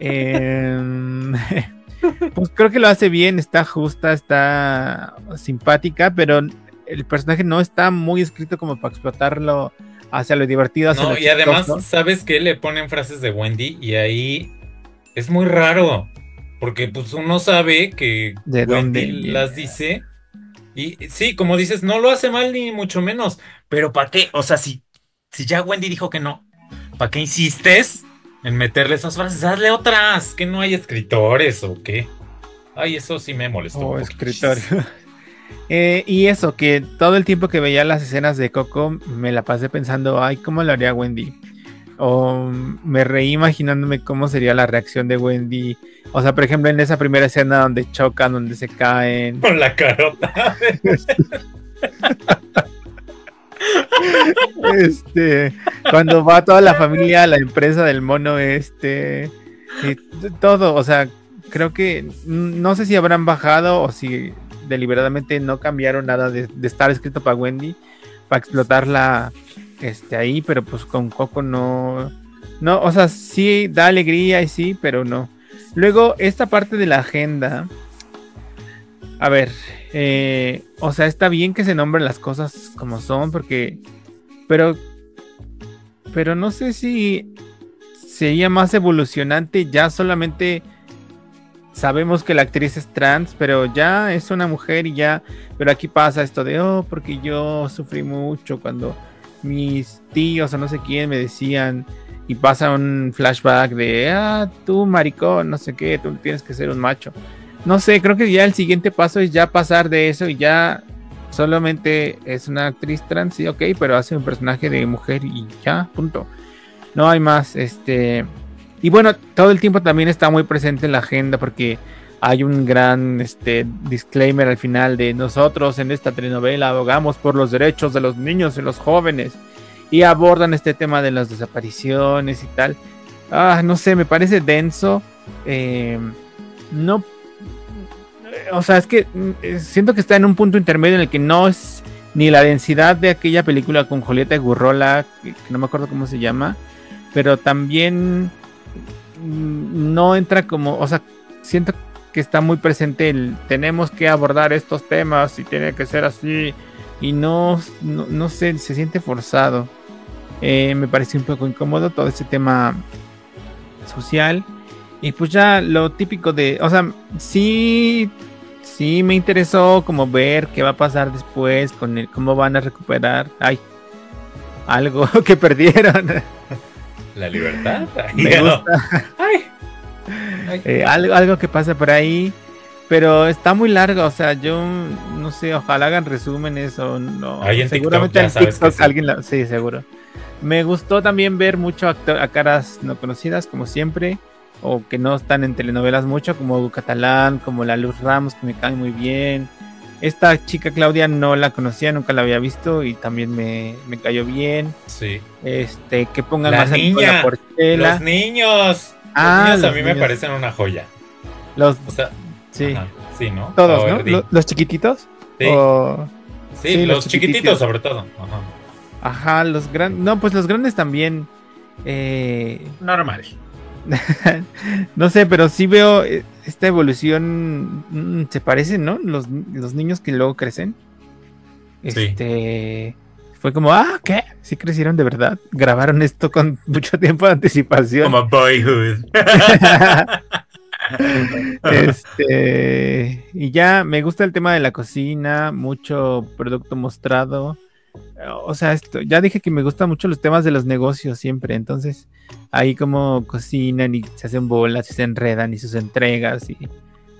Em, pues creo que lo hace bien, está justa, está simpática, pero el personaje no está muy escrito como para explotarlo hacia lo divertido. Hacia no, y además, ¿sabes que Le ponen frases de Wendy y ahí es muy raro. Porque pues uno sabe que ¿De Wendy las dice. Y sí, como dices, no lo hace mal ni mucho menos. Pero ¿para qué? O sea, si, si ya Wendy dijo que no, ¿para qué insistes en meterle esas frases? Hazle otras, que no hay escritores o qué. Ay, eso sí me molestó. Oh, escritores. Eh, y eso, que todo el tiempo que veía las escenas de Coco me la pasé pensando, ay, ¿cómo lo haría Wendy? O me reí imaginándome cómo sería la reacción de Wendy. O sea, por ejemplo, en esa primera escena donde chocan, donde se caen. Con la carota. este, cuando va toda la familia a la empresa del mono este, y todo, o sea, creo que no sé si habrán bajado o si deliberadamente no cambiaron nada de, estar escrito para Wendy, para explotarla este, ahí, pero pues con Coco no, no, o sea, sí da alegría y sí, pero no. Luego, esta parte de la agenda, a ver, eh, o sea, está bien que se nombren las cosas como son, porque, pero, pero no sé si sería más evolucionante ya solamente sabemos que la actriz es trans, pero ya es una mujer y ya, pero aquí pasa esto de, oh, porque yo sufrí mucho cuando mis tíos o no sé quién me decían y pasa un flashback de, ah, tú maricón, no sé qué, tú tienes que ser un macho. No sé, creo que ya el siguiente paso es ya pasar de eso y ya solamente es una actriz trans, sí, ok, pero hace un personaje de mujer y ya, punto. no hay más. Este, y bueno, todo el tiempo también está muy presente en la agenda porque hay un gran este, disclaimer al final de nosotros en esta telenovela abogamos por los derechos de los niños y los jóvenes y abordan este tema de las desapariciones y tal. Ah, no sé, me parece denso. Eh, no, o sea, es que mm, siento que está en un punto intermedio en el que no es ni la densidad de aquella película con Julieta Gurrola, que no me acuerdo cómo se llama, pero también mm, no entra como, o sea, siento que está muy presente el tenemos que abordar estos temas y tiene que ser así y no, no, sé, se siente forzado. Eh, me parece un poco incómodo todo ese tema social. Y pues ya lo típico de, o sea, sí, sí me interesó como ver qué va a pasar después, con el, cómo van a recuperar, ay, algo que perdieron. La libertad. me gusta. Ay. Eh, algo, algo que pasa por ahí. Pero está muy largo, o sea, yo no sé, ojalá hagan resúmenes o no. Seguramente en TikTok, alguien la, sí, seguro. Me gustó también ver mucho a caras no conocidas, como siempre, o que no están en telenovelas mucho, como Catalán, como la Luz Ramos, que me cae muy bien. Esta chica Claudia no la conocía, nunca la había visto y también me, cayó bien. Sí. Este, que pongan la más niña, Los niños. Ah, los niños a mí me parecen una joya. Los, sí. sí, ¿no? Todos, ¿no? ¿Los, chiquititos? Sí. Sí, los, chiquititos. sobre todo. Ajá. Ajá, los grandes. No, pues los grandes también. Eh... Normal. no sé, pero sí veo eh, esta evolución. Mm, se parecen, ¿no? Los, niños que luego crecen. Este. Fue como, ah, ¿qué? Sí crecieron de verdad. Grabaron esto con mucho tiempo de anticipación. Como Boyhood. este. Y ya me gusta el tema de la cocina, mucho producto mostrado o sea, esto, ya dije que me gustan mucho los temas de los negocios siempre, entonces ahí como cocinan y se hacen bolas y se enredan y sus entregas y...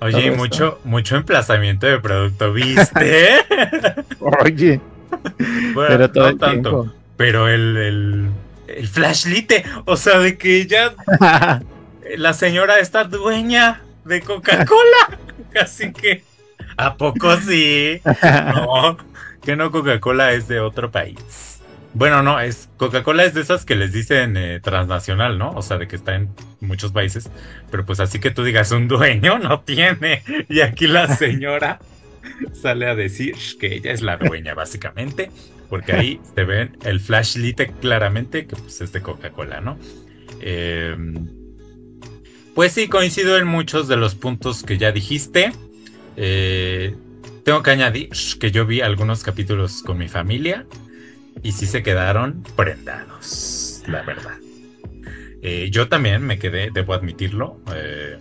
Oye, mucho, mucho emplazamiento de producto, ¿viste? Oye. pero todo el tanto. Tiempo. Pero el, el, el flashlight, o sea, de que ya la señora está dueña de Coca-Cola. Así que, ¿a poco sí? No, que no Coca-Cola es de otro país. Bueno, no, es Coca-Cola es de esas que les dicen eh, transnacional, ¿no? O sea, de que está en muchos países. Pero pues así que tú digas, un dueño no tiene. Y aquí la señora sale a decir que ella es la dueña, básicamente. Porque ahí se ven el flashlight claramente que pues es de Coca-Cola, ¿no? Em, pues sí, coincido en muchos de los puntos que ya dijiste. Eh, tengo que añadir que yo vi algunos capítulos con mi familia y sí se quedaron prendados, la verdad. Eh, yo también me quedé, debo admitirlo. Eh,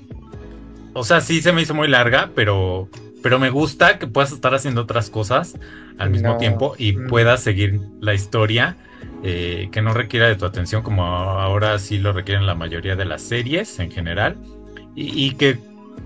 o sea, sí se me hizo muy larga, pero, pero me gusta que puedas estar haciendo otras cosas al mismo tiempo y mm. puedas seguir la historia. Eh, que no requiera de tu atención como ahora sí lo requieren la mayoría de las series en general y, y que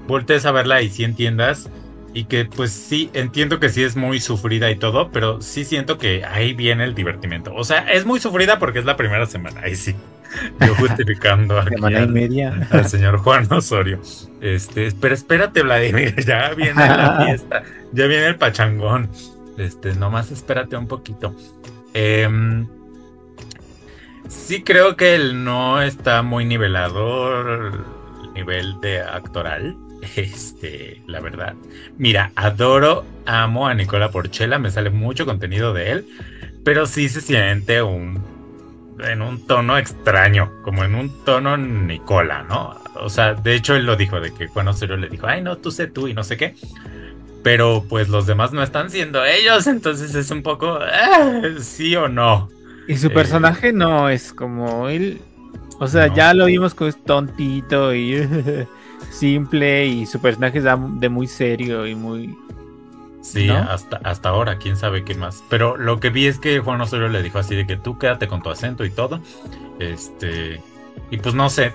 voltees a verla y sí entiendas y que pues sí, entiendo que sí es muy sufrida y todo, pero sí siento que ahí viene el divertimento. O sea, es muy sufrida porque es la primera semana, ahí sí. Yo justificando aquí semana y media. al señor Juan Osorio. Este, pero espérate, Vladimir, ya viene la fiesta, ya viene el pachangón. Este, nomás espérate un poquito. Em, sí creo que él no está muy nivelador el nivel de actoral. Este, la verdad. Mira, adoro, amo a Nicola Porchela, me sale mucho contenido de él, pero sí se siente un en un tono extraño, como en un tono Nicola, ¿no? O sea, de hecho él lo dijo, de que Juan Osorio le dijo, ay, no, tú sé tú y no sé qué. Pero pues los demás no están siendo ellos, entonces es un poco, ah, sí o no. Y su personaje eh, no es como él, o sea, ya lo vimos con es tontito y simple y su personaje es de muy serio y muy... Sí, hasta, hasta ahora, quién sabe qué más. Pero lo que vi es que Juan Osorio le dijo así de que tú quédate con tu acento y todo. Este... Y pues no sé,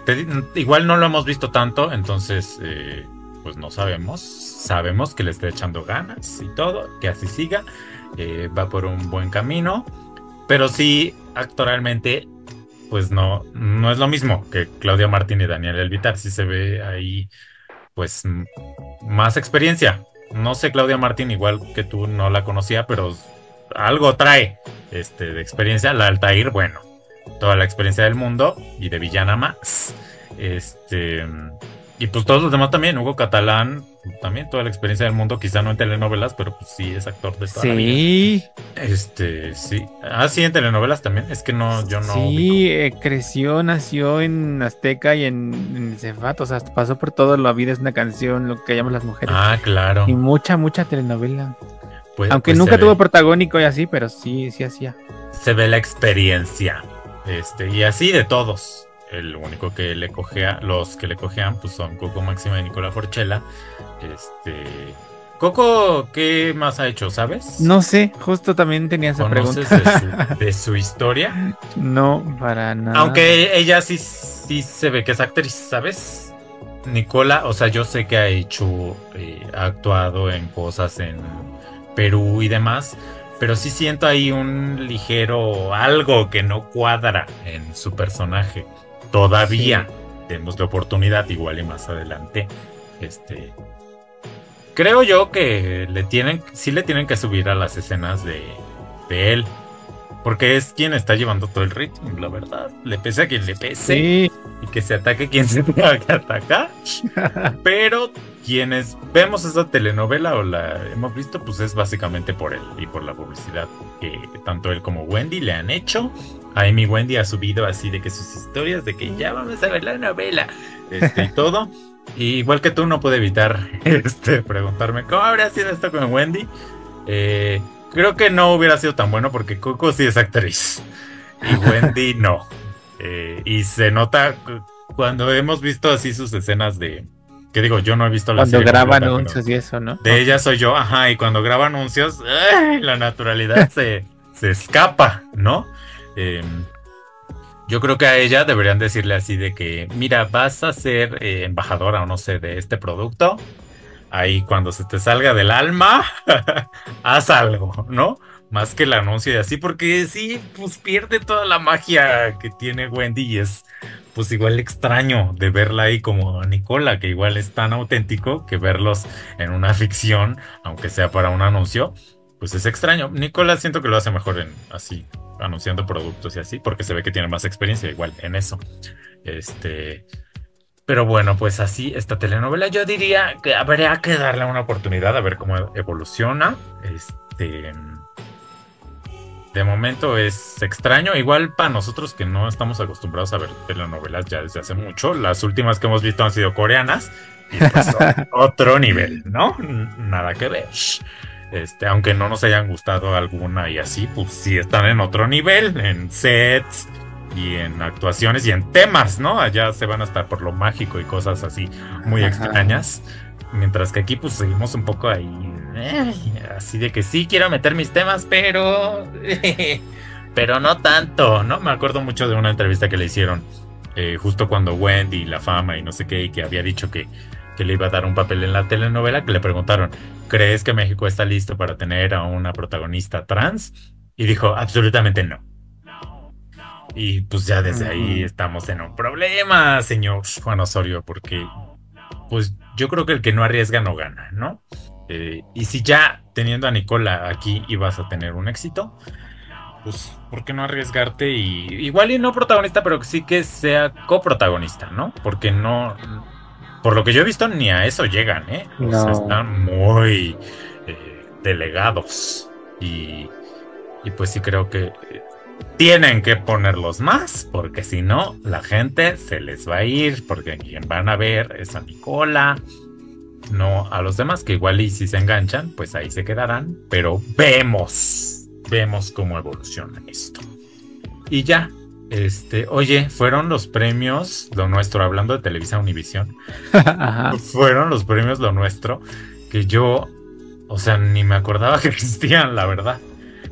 igual no lo hemos visto tanto, entonces eh, pues no sabemos. Sabemos que le está echando ganas y todo, que así siga. Eh, va por un buen camino. Pero sí, actualmente pues no, no es lo mismo que Claudia Martín y Daniel Elvitar. Sí se ve ahí, pues, más experiencia. No sé, Claudia Martín, igual que tú no la conocía, pero algo trae este, de experiencia. La Altair, bueno, toda la experiencia del mundo y de villana más. Este, y pues todos los demás también, Hugo Catalán, también toda la experiencia del mundo, quizá no en telenovelas, pero pues sí es actor de toda sí. Este, sí. Ah, sí, en telenovelas también. Es que no, yo no. Sí, eh, creció, nació en Azteca y en, en Cefat, o sea, pasó por todo. La vida es una canción, lo que llamamos las mujeres. Ah, claro. Y mucha, mucha telenovela. Pues, Aunque pues nunca tuvo protagónico y así, pero sí, sí hacía. Se ve la experiencia. Este, y así de todos el único que le cogea, los que le cojean, pues son Coco Máxima y Nicola Forchella. Este. Coco, ¿qué más ha hecho, sabes? No sé, justo también tenía esa pregunta. De su, de su historia? No, para nada. Aunque ella sí, sí se ve que es actriz, ¿sabes? Nicola, o sea, yo sé que ha hecho, eh, ha actuado en cosas en Perú y demás, pero sí siento ahí un ligero algo que no cuadra en su personaje. Todavía tenemos la oportunidad, igual y más adelante. Este. Creo yo que le tienen, sí le tienen que subir a las escenas de, de él. Porque es quien está llevando todo el ritmo, la verdad. Le pese a quien le pese. Y que se ataque quien se tenga que atacar. Pero quienes vemos esa telenovela o la hemos visto, pues es básicamente por él y por la publicidad que tanto él como Wendy le han hecho. Ahí mi Wendy ha subido así de que sus historias de que ya vamos a ver la novela este, y todo. igual que tú, no puedo evitar este, preguntarme cómo habría sido esto con Wendy. Eh, creo que no hubiera sido tan bueno porque Coco sí es actriz y Wendy no. Eh, y se nota cuando hemos visto así sus escenas de. Que digo, yo no he visto las Cuando graba anuncios y eso, ¿no? De ella soy yo, ajá, y cuando graba anuncios, la naturalidad se, se escapa, ¿no? Em, yo creo que a ella deberían decirle así de que, mira, vas a ser eh, embajadora o no sé de este producto. Ahí cuando se te salga del alma, haz algo, ¿no? Más que el anuncio y así, porque sí, pues pierde toda la magia que tiene Wendy y es pues igual extraño de verla ahí como Nicola, que igual es tan auténtico que verlos en una ficción, aunque sea para un anuncio, pues es extraño. Nicola siento que lo hace mejor en así, anunciando productos y así, porque se ve que tiene más experiencia igual en eso. Este, pero bueno, pues así esta telenovela yo diría que habría que darle una oportunidad a ver cómo evoluciona. Este, de momento es extraño, igual para nosotros que no estamos acostumbrados a ver telenovelas ya desde hace mucho. Las últimas que hemos visto han sido coreanas y pues otro nivel, ¿no? Nada que ver. Este, aunque no nos hayan gustado alguna y así, pues sí están en otro nivel, en sets y en actuaciones y en temas, ¿no? Allá se van a estar por lo mágico y cosas así muy extrañas. Mientras que aquí pues seguimos un poco ahí, eh, así de que sí quiero meter mis temas, pero... pero no tanto, ¿no? Me acuerdo mucho de una entrevista que le hicieron eh, justo cuando Wendy, la fama y no sé qué, y que había dicho que que le iba a dar un papel en la telenovela, que le preguntaron, ¿crees que México está listo para tener a una protagonista trans? Y dijo, absolutamente no. Y pues ya desde ahí estamos en un problema, señor Juan Osorio, porque pues yo creo que el que no arriesga no gana, ¿no? Eh, y si ya teniendo a Nicola aquí ibas a tener un éxito, pues ¿por qué no arriesgarte? Y igual y no protagonista, pero sí que sea coprotagonista, ¿no? Porque no, por lo que yo he visto, ni a eso llegan, ¿eh? O sea, están muy eh, delegados. Y, y, pues sí creo que eh, tienen que ponerlos más, porque si no, la gente se les va a ir, porque quien van a ver es a Nicola, no a los demás, que igual y si se enganchan, pues ahí se quedarán. Pero vemos, vemos cómo evoluciona esto. Y ya, este, oye, fueron los premios Lo Nuestro, hablando de Televisa Univisión. fueron los premios Lo Nuestro que yo, o sea, ni me acordaba que existían, la verdad.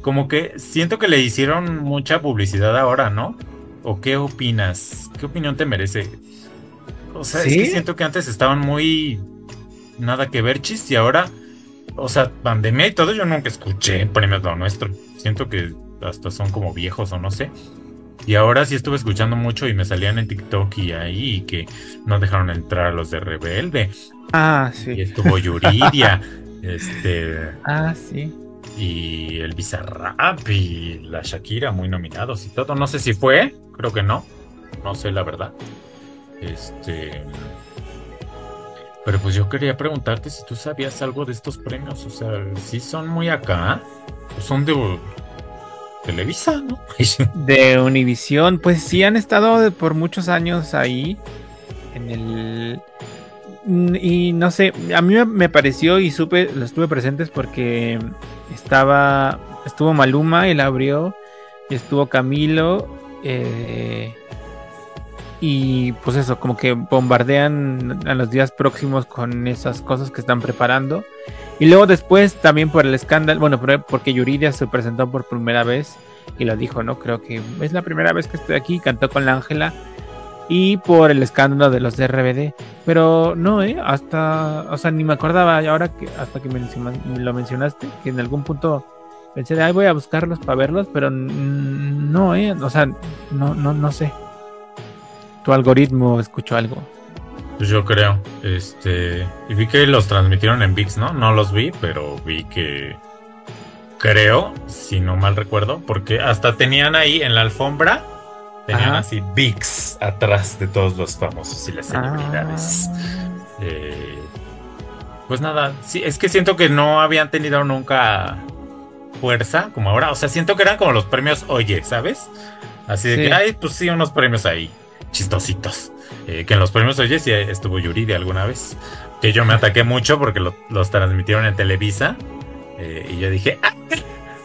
Como que siento que le hicieron mucha publicidad ahora, ¿no? ¿O qué opinas? ¿Qué opinión te merece? O sea, es que siento que antes estaban muy nada que ver, chis, y ahora, o sea, pandemia y todo, yo nunca escuché premios Lo Nuestro. Siento que hasta son como viejos o no sé. Y ahora sí estuve escuchando mucho y me salían en TikTok y ahí que no dejaron entrar a los de Rebelde. Ah, sí. Y estuvo Yuridia. este. Ah, sí. Y el Bizarrap y la Shakira muy nominados y todo. No sé si fue, creo que no. No sé la verdad. Este. Pero pues yo quería preguntarte si tú sabías algo de estos premios. O sea, si son muy acá. O son de De Univisión, pues sí han estado por muchos años ahí. En el. Y no sé, a mí me pareció y supe, lo estuve presentes porque estaba. Estuvo Maluma, él abrió. Y estuvo Camilo. Eh, y pues eso, como que bombardean a los días próximos con esas cosas que están preparando. Y luego después también por el escándalo, bueno, porque Yuridia se presentó por primera vez y lo dijo, ¿no? Creo que es la primera vez que estoy aquí, cantó con la Ángela y por el escándalo de los de RBD. Pero no, ¿eh? Hasta, o sea, ni me acordaba ahora que hasta que me, lo mencionaste, que en algún punto pensé, ay, voy a buscarlos para verlos, pero no, ¿eh? O sea, no, no, no sé tu algoritmo escuchó algo. Pues yo creo. Este. Y vi que los transmitieron en VIX, ¿no? No los vi, pero vi que. Creo, si no mal recuerdo, porque hasta tenían ahí en la alfombra. Tenían así VIX atrás de todos los famosos y las ah. celebridades. Eh, pues nada, sí, es que siento que no habían tenido nunca fuerza como ahora. O sea, siento que eran como los premios Oye, ¿sabes? Así de que hay, pues sí, unos premios ahí chistositos. Eh, que en los premios Oye sí estuvo Yuridia alguna vez. Que yo me ataqué mucho porque los transmitieron en Televisa. Eh, y yo dije, ah,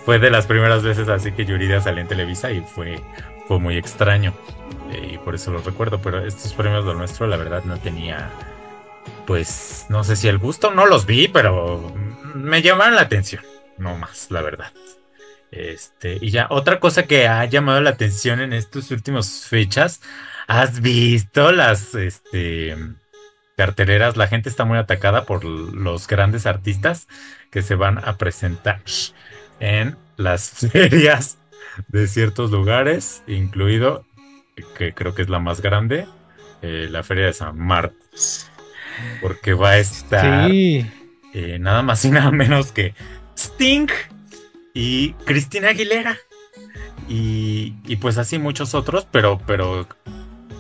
fue de las primeras veces así que Yuridia salió en Televisa y fue, fue muy extraño. Eh, y por eso los recuerdo. Pero estos premios de nuestro, la verdad, no tenía. Pues no sé si el gusto, no los vi, pero me llamaron la atención. No más, la verdad. Este, y ya, otra cosa que ha llamado la atención en estas últimas fechas ¿Has visto las este, carteleras? La gente está muy atacada por los grandes artistas que se van a presentar en las ferias de ciertos lugares, incluido, que creo que es la más grande, eh, la feria de San Marcos. Porque va a estar eh, nada más y nada menos que Sting y Cristina Aguilera. Y, y, pues así muchos otros, pero, pero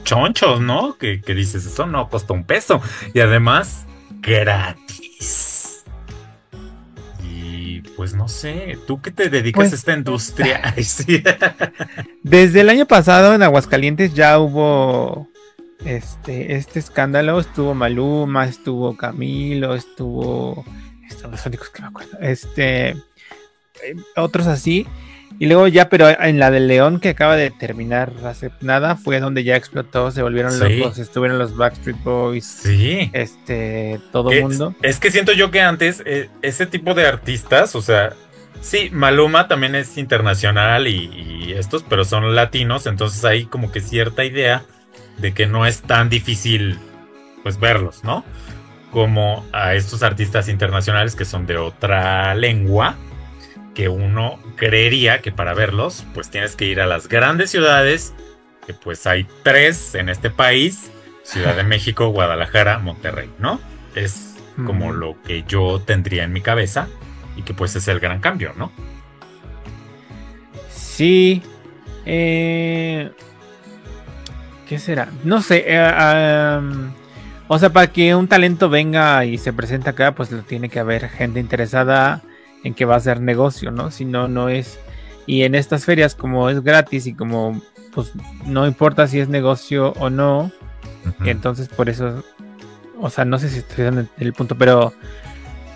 chonchos, ¿no? Que, dices, eso no costó un peso. Y además, gratis. Y pues no sé, ¿tú qué te dedicas pues, a esta industria? Desde el año pasado en Aguascalientes ya hubo este, este escándalo. Estuvo Maluma, estuvo Camilo, estuvo... Estos los únicos que me acuerdo. Este... Eh, otros así. Y luego ya, pero en la del León que acaba de terminar hace nada, fue donde ya explotó, se volvieron locos, estuvieron los Backstreet Boys, sí. este, todo el mundo. Es que siento yo que antes eh, ese tipo de artistas, o sea, sí, Maluma también es internacional y, estos, pero son latinos, entonces hay como que cierta idea de que no es tan difícil, pues, verlos, ¿no? Como a estos artistas internacionales que son de otra lengua que uno creería que para verlos, pues tienes que ir a las grandes ciudades, que pues hay tres en este país, Ciudad de México, Guadalajara, Monterrey, ¿no? Es como lo que yo tendría en mi cabeza y que pues es el gran cambio, ¿no? Sí. Eh, ¿Qué será? No sé. Eh, o sea, para que un talento venga y se presente acá, pues lo tiene que haber gente interesada en que va a ser negocio, ¿no? Si no, no es. Y en estas ferias, como es gratis y como pues no importa si es negocio o no, entonces por eso, o sea, no sé si estoy dando el punto, pero,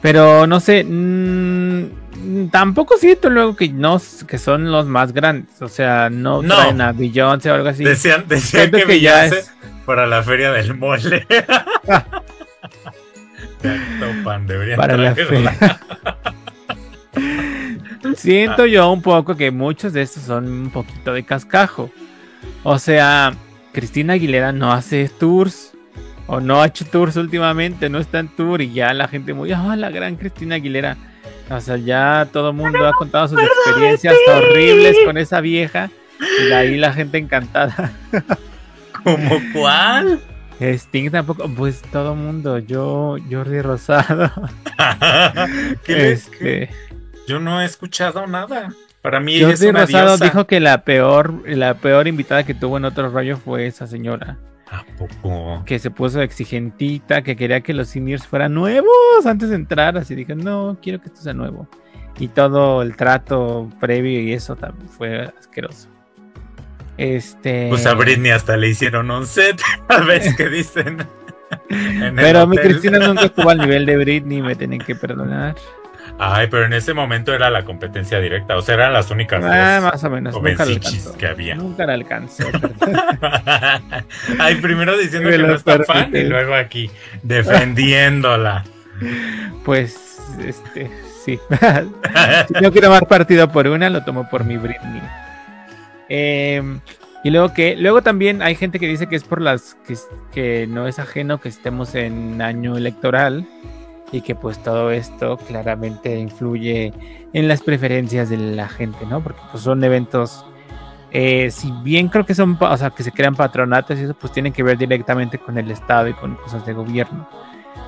pero no sé, mm, tampoco siento luego que no, que son los más grandes, o sea, no, traen a Beyoncé o algo así. Decían, decían que, que ya es para la feria del mole. para la feria. Siento yo un poco que muchos de estos son un poquito de cascajo. O sea, Cristina Aguilera no hace tours. O no ha hecho tours últimamente, no está en tour y ya la gente muy, ah, la gran Cristina Aguilera. O sea, ya todo el mundo ha contado sus experiencias horribles con esa vieja. Y de ahí la gente encantada. ¿Cómo cuál? Sting tampoco, pues todo mundo, yo, Jordi Rosado. ¿Qué este... Yo no he escuchado nada. Para mí Jordi es una Rosado dijo que la peor, la peor invitada que tuvo en otro rollo fue esa señora. ¿A poco? Que se puso exigentita, que quería que los seniors fueran nuevos antes de entrar. Así dije, no, quiero que esto sea nuevo. Y todo el trato previo y eso también fue asqueroso. Este. Pues a Britney hasta le hicieron un set. A veces que dicen. Pero mi Cristina nunca estuvo al nivel de Britney, me tienen que perdonar. Ay, pero en ese momento era la competencia directa, o sea, eran las únicas ah, más o menos, nunca que había. Nunca la alcanzó. Ay, primero diciendo que no está fan y luego aquí defendiéndola. Pues, este, sí. si no quiero más partido por una, lo tomo por mi Britney. Em, y luego que, luego también hay gente que dice que es por las que, que no es ajeno que estemos en año electoral y que pues todo esto claramente influye en las preferencias de la gente, ¿no? Porque pues son eventos, eh, si bien creo que son, o sea, que se crean patronatos y eso pues tienen que ver directamente con el Estado y con cosas de gobierno.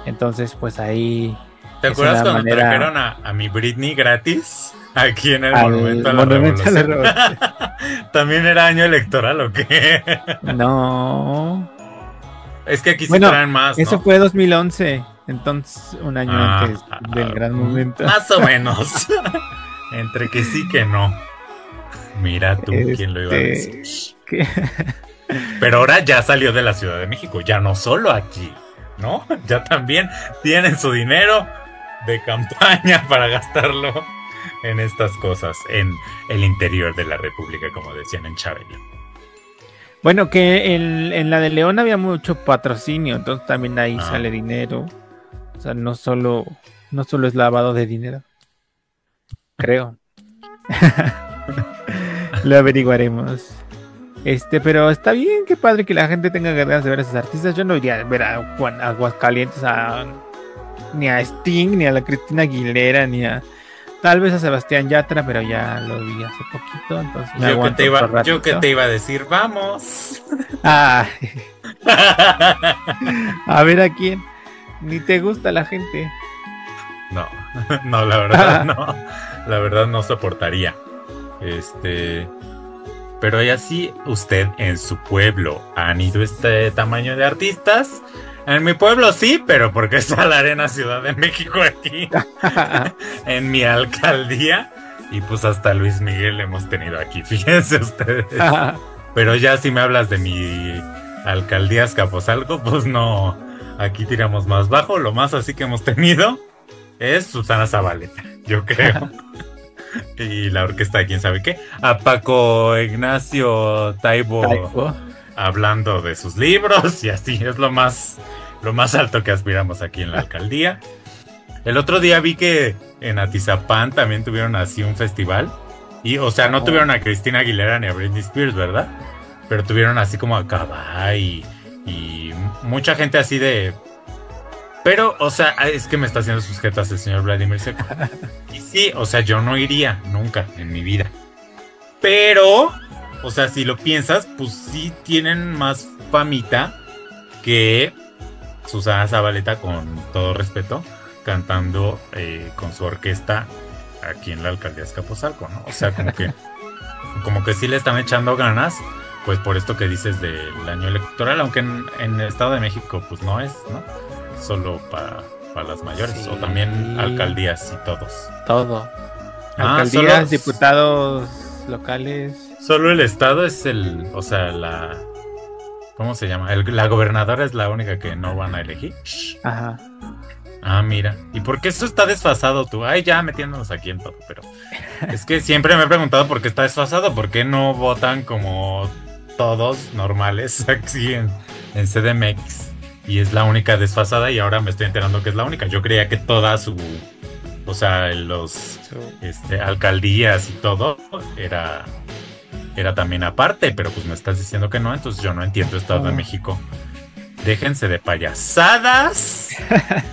Entonces pues ahí... ¿Te acuerdas cuando trajeron a, mi Britney gratis? Aquí en el Monumento a la Revolución. ¿También era año electoral o qué? no. Es que aquí se traen más. Eso fue 2011. Entonces, un año ah, antes del ah, gran momento. Más o menos. Entre que sí que no. Mira tú quién lo iba a este, decir. Pero ahora ya salió de la Ciudad de México, ya no solo aquí, ¿no? Ya también tienen su dinero de campaña para gastarlo en estas cosas, en el interior de la República, como decían en Chabelo. Bueno, que en, en, la de León había mucho patrocinio, entonces también ahí ah. sale dinero. O sea, no solo, no solo es lavado de dinero. Creo. Lo averiguaremos. Este, pero está bien, qué padre que la gente tenga ganas de ver a esos artistas. Yo no iría a ver a Juan Aguascalientes a, ni a Sting, ni a la Cristina Aguilera, ni a tal vez a Sebastián Yatra, pero ya lo vi hace poquito, entonces yo, que te iba, yo que te iba a decir, vamos. Ah. a ver a quién. Ni te gusta la gente. No, no, la verdad no. La verdad no soportaría. Este. Pero ya sí, usted en su pueblo han ido este tamaño de artistas. En mi pueblo sí, pero porque está la Arena Ciudad de México aquí. en mi alcaldía. Y pues hasta Luis Miguel hemos tenido aquí, fíjense ustedes. pero ya si me hablas de mi alcaldía Escaposalco, pues no, Aquí tiramos más bajo. Lo más así que hemos tenido es Susana Zabaleta, yo creo. y la orquesta quién sabe qué. A Paco Ignacio Taibo, hablando de sus libros y así es lo más, lo más alto que aspiramos aquí en la alcaldía. El otro día vi que en Atizapán también tuvieron así un festival. Y, o sea, no oh. tuvieron a Cristina Aguilera ni a Britney Spears, ¿verdad? Pero tuvieron así como a Cabá y y mucha gente así de... Pero, o sea, es que me está haciendo sus jetas el señor Vladimir Seco. Y sí, o sea, yo no iría nunca en mi vida. Pero, o sea, si lo piensas, pues sí tienen más famita que Susana Zabaleta, con todo respeto, cantando eh, con su orquesta aquí en la alcaldía Escaposalco, ¿no? O sea, como que, como que sí le están echando ganas pues por esto que dices del año electoral, aunque en, el Estado de México pues no es, ¿no? Solo para, las mayores, o también alcaldías y todos. Todo. Ah, alcaldías, diputados locales. Solo el Estado es el, o sea, la... ¿Cómo se llama? la gobernadora es la única que no van a elegir. Ajá. Ah, mira. ¿Y por qué eso está desfasado tú? Ay, ya metiéndonos aquí en todo, pero es que siempre me he preguntado por qué está desfasado, por qué no votan como todos normales aquí en, en CDMX y es la única desfasada y ahora me estoy enterando que es la única. Yo creía que toda su, o sea, los este, alcaldías y todo era, era también aparte, pero pues me estás diciendo que no, entonces yo no entiendo Estado de México. Déjense de payasadas.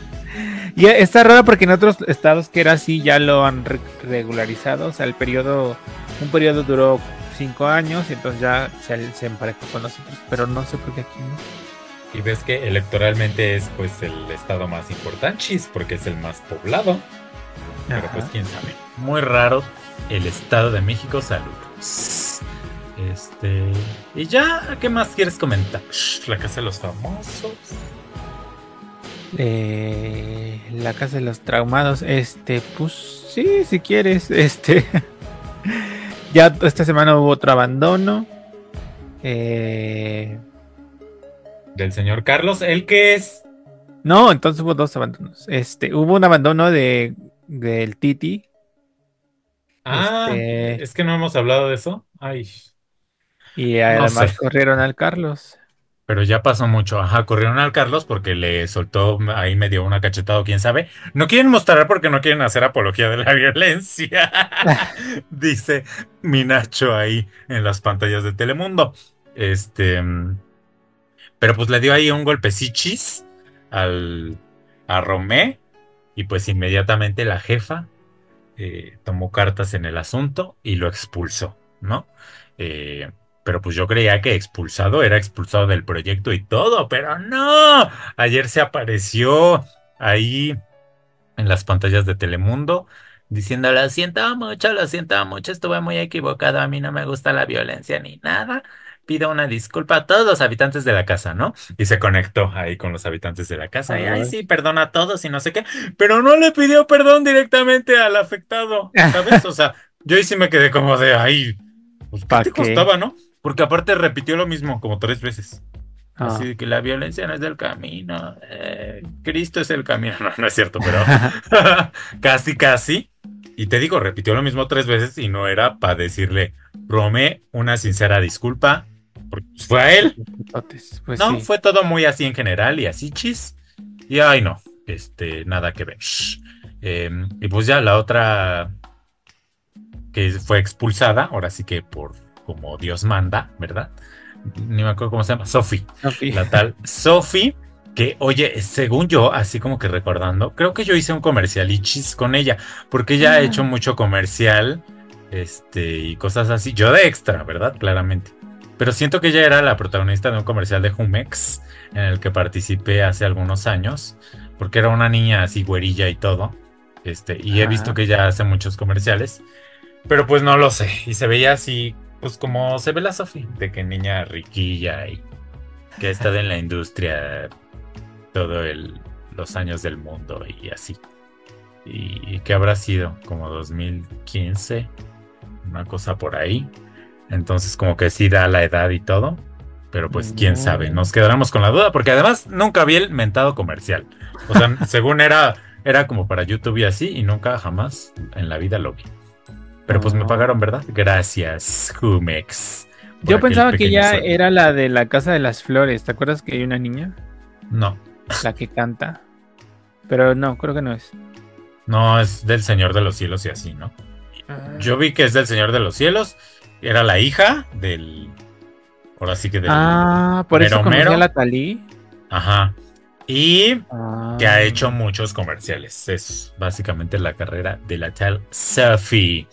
y está raro porque en otros estados que era así ya lo han regularizado, o sea, el periodo, un periodo duró cinco años y entonces ya se, se emparejó con nosotros, pero no sé por qué aquí Y ves que electoralmente es pues el estado más importante, porque es el más poblado. Pero pues quién sabe. Muy raro el Estado de México, saludos. Este. Y ya, ¿qué más quieres comentar? La casa de los famosos. Eh, la casa de los traumados. Este, pues sí, si quieres. Este. Ya esta semana hubo otro abandono. Eh, Del señor Carlos, ¿el qué es? No, entonces hubo dos abandonos. Este, hubo un abandono de del Titi. Ah, este, es que no hemos hablado de eso. Ay. Y además corrieron al Carlos. Pero ya pasó mucho. Ajá, corrieron al Carlos porque le soltó ahí medio una cachetada, quién sabe. No quieren mostrar porque no quieren hacer apología de la violencia. Dice Minacho ahí en las pantallas de Telemundo. Este. Pero pues le dio ahí un golpecichis al, a Romé. Y pues inmediatamente la jefa eh, tomó cartas en el asunto y lo expulsó, ¿no? Eh, pero pues yo creía que expulsado era expulsado del proyecto y todo, pero no. Ayer se apareció ahí en las pantallas de Telemundo diciendo lo siento mucho, lo siento mucho, estuve muy equivocado, a mí no me gusta la violencia ni nada. Pido una disculpa a todos los habitantes de la casa, ¿no? Y se conectó ahí con los habitantes de la casa. Y, ay, sí, perdona a todos y no sé qué. Pero no le pidió perdón directamente al afectado, ¿sabes? O sea, yo ahí sí me quedé como de, ay, pues, ¿qué te costaba, no? Porque aparte repitió lo mismo como tres veces. Ah. Así que la violencia no es del camino. Eh, Cristo es el camino. No, no es cierto, pero casi, casi. Y te digo, repitió lo mismo tres veces y no era para decirle, Rome, una sincera disculpa. Porque fue a él. Pues no, fue todo muy así en general y así chis. Y ay, no, este, nada que ver. Em, y pues ya la otra que fue expulsada, ahora sí que por como Dios manda, ¿verdad? Ni me acuerdo cómo se llama, Sophie. La tal Sophie, que oye, según yo, así como que recordando, creo que yo hice un comercial y chis con ella, porque ella ha hecho mucho comercial este, y cosas así. Yo de extra, ¿verdad? Claramente. Pero siento que ella era la protagonista de un comercial de Humex en el que participé hace algunos años, porque era una niña así güerilla y todo. Este, y he visto que ella hace muchos comerciales, pero pues no lo sé. Y se veía así pues como se ve la Sophie, de que niña riquilla y que ha estado en la industria todo el, los años del mundo y así. Y, que habrá sido como 2015, una cosa por ahí. Entonces como que sí da la edad y todo. Pero pues quién sabe, nos quedaremos con la duda porque además nunca vi el mentado comercial. O sea, según era, era como para YouTube y así y nunca jamás en la vida lo vi. Pero pues me pagaron, ¿verdad? Gracias, Humex. Yo pensaba que ya era la de la Casa de las Flores. ¿Te acuerdas que hay una niña? No. La que canta. Pero no, creo que no es. No, es del Señor de los Cielos y así, ¿no? Ah. Yo vi que es del Señor de los Cielos. Era la hija del. Ahora sí que del. Ah, por eso conocí a la Talí. Ajá. Y que ha ah. hecho muchos comerciales. Es básicamente la carrera de la tal Sophie.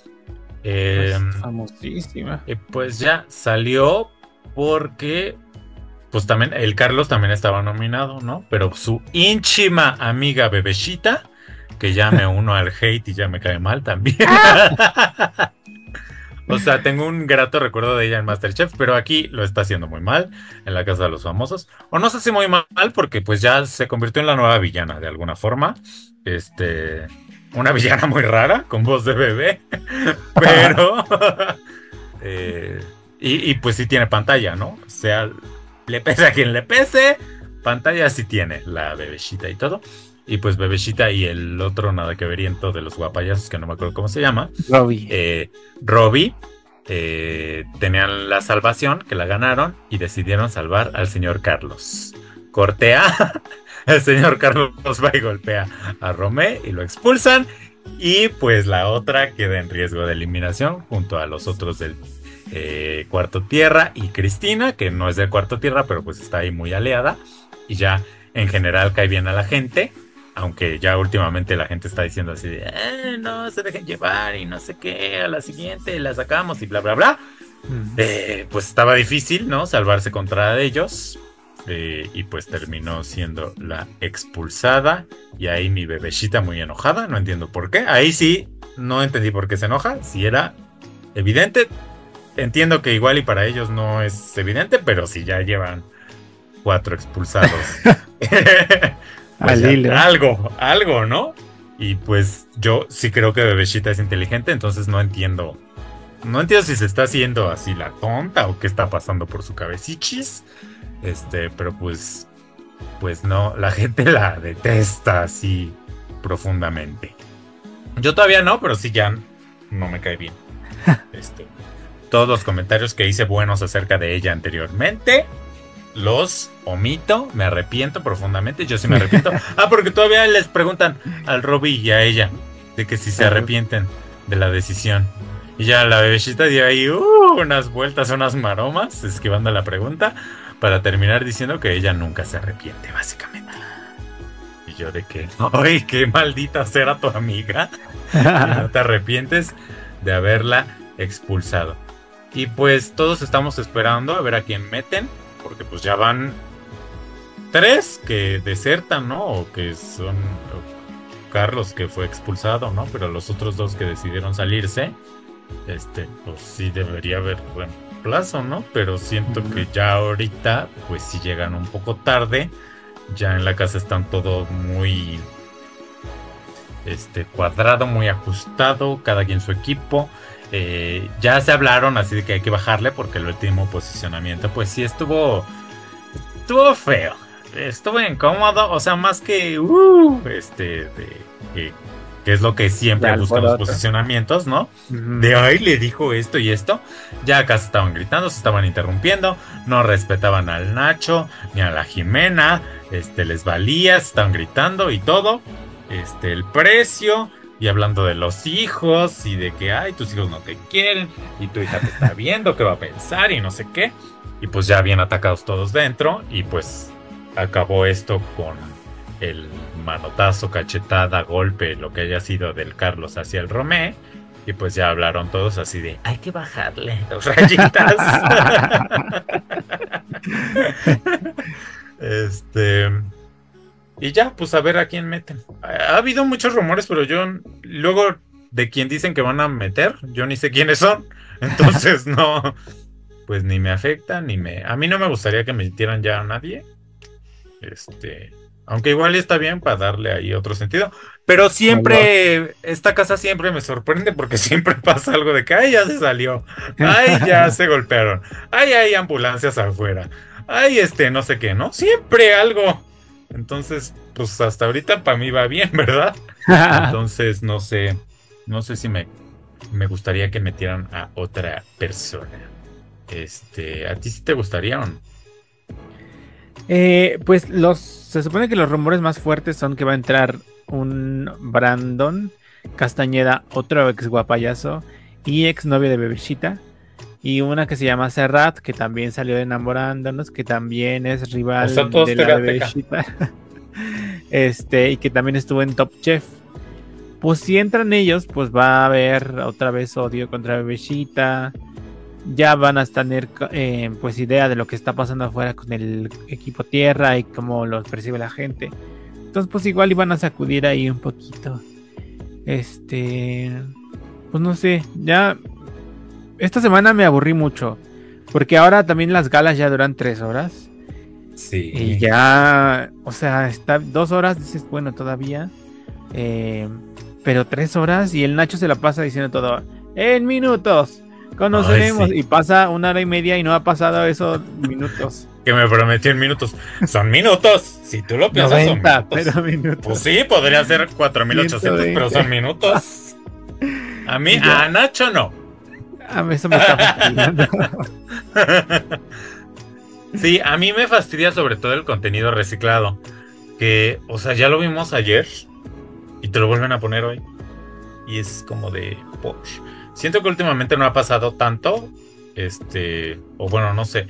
Eh, famosísima. pues ya salió porque pues también el Carlos también estaba nominado, ¿no? Pero su ínchima amiga Bebecita, que ya me uno al hate y ya me cae mal también. o sea, tengo un grato recuerdo de ella en Masterchef, pero aquí lo está haciendo muy mal en la casa de los famosos. O no sé si muy mal porque pues ya se convirtió en la nueva villana de alguna forma. Este, una villana muy rara, con voz de bebé, pero... Eh, y, pues sí tiene pantalla, ¿no? O sea, le pese a quien le pese, pantalla sí tiene, la bebecita y todo. Y pues bebecita y el otro nada que veriento de los guapayazos, que no me acuerdo cómo se llama. Robbie. Eh, Robbie. Eh, tenían la salvación, que la ganaron, y decidieron salvar al señor Carlos. Cortea el señor Carlos va y golpea a Romé y lo expulsan. Y pues la otra queda en riesgo de eliminación junto a los otros del eh, Cuarto Tierra y Cristina, que no es del Cuarto Tierra, pero pues está ahí muy aliada. Y ya en general cae bien a la gente, aunque ya últimamente la gente está diciendo así de, eh, no se dejen llevar y no sé qué, a la siguiente la sacamos y bla, bla, bla. eh, pues estaba difícil, ¿no? Salvarse contra ellos. Eh, y pues terminó siendo la expulsada. Y ahí mi bebecita muy enojada, no entiendo por qué. Ahí sí, no entendí por qué se enoja. Si era evidente, entiendo que igual y para ellos no es evidente, pero si ya llevan cuatro expulsados. Pues algo, algo, ¿no? Y pues yo sí creo que Bebecita es inteligente, entonces no entiendo. No entiendo si se está haciendo así la tonta o qué está pasando por su cabecichis. Este, pero pues. Pues no, la gente la detesta así profundamente. Yo todavía no, pero sí ya no me cae bien. Este, todos los comentarios que hice buenos acerca de ella anteriormente los omito, me arrepiento profundamente, yo sí me arrepiento. ah, porque todavía les preguntan al Robbie y a ella de que si se arrepienten de la decisión. Y ya la bebecita dio ahí uh, unas vueltas, unas maromas, esquivando la pregunta, para terminar diciendo que ella nunca se arrepiente, básicamente. Y yo de que, ¡ay, qué maldita será tu amiga! no te arrepientes de haberla expulsado. Y pues todos estamos esperando a ver a quién meten porque pues ya van tres que desertan, ¿no? O que son Carlos que fue expulsado, ¿no? Pero los otros dos que decidieron salirse, este, pues sí debería haber buen plazo, ¿no? Pero siento que ya ahorita, pues sí llegan un poco tarde. Ya en la casa están todo muy este cuadrado, muy ajustado, cada quien su equipo. Eh, ya se hablaron así de que hay que bajarle porque el último posicionamiento pues sí estuvo estuvo feo estuvo incómodo o sea más que uh, este de, que es lo que siempre buscan los posicionamientos no de ahí le dijo esto y esto ya acá se estaban gritando se estaban interrumpiendo no respetaban al Nacho ni a la Jimena este les valía se estaban gritando y todo este el precio y hablando de los hijos y de que, ay, tus hijos no te quieren y tu hija te está viendo, qué va a pensar y no sé qué. Y pues ya bien atacados todos dentro y pues acabó esto con el manotazo, cachetada, golpe, lo que haya sido del Carlos hacia el Romé. Y pues ya hablaron todos así de, hay que bajarle dos rayitas. este, y ya, pues a ver a quién meten. Ha habido muchos rumores, pero yo luego de quien dicen que van a meter, yo ni sé quiénes son. Entonces no, pues ni me afecta, ni me... A mí no me gustaría que metieran ya a nadie. Este... Aunque igual está bien para darle ahí otro sentido. Pero siempre, esta casa siempre me sorprende porque siempre pasa algo de que, ay, ya se salió. Ay, ya se golpearon. Ay, hay ambulancias afuera. Ay, este, no sé qué, ¿no? Siempre algo. Entonces, pues hasta ahorita para mí va bien, ¿verdad? Entonces, no sé, no sé si me, me gustaría que metieran a otra persona. Este, ¿a ti sí te gustaría o no? Eh, pues los, se supone que los rumores más fuertes son que va a entrar un Brandon Castañeda, otro ex guapayazo y ex novio de Bebecita. Y una que se llama Serrat, que también salió de enamorándonos, que también es rival de la bebecita. este, y que también estuvo en Top Chef. Pues si entran ellos, pues va a haber otra vez odio contra bebecita. Ya van a tener eh, pues idea de lo que está pasando afuera con el equipo tierra y cómo los percibe la gente. Entonces, pues igual iban a sacudir ahí un poquito. Este. Pues no sé. Ya esta semana me aburrí mucho. Porque ahora también las galas ya duran tres horas. Sí. Y ya, o sea, está dos horas, dices, bueno, todavía. Eh, pero tres horas y el Nacho se la pasa diciendo todo. En minutos. Conoceremos. Y pasa una hora y media y no ha pasado esos minutos. que me prometió en minutos. Son minutos. Si tú lo piensas, son minutos. minutos. Pues sí, podría ser 4800, pero son minutos. A mí, a Nacho no. A mí eso me está fastidiando. sí, a mí me fastidia sobre todo el contenido reciclado. Que, o sea, ya lo vimos ayer y te lo vuelven a poner hoy. Y es como de Porsche. Siento que últimamente no ha pasado tanto. Este, o bueno, no sé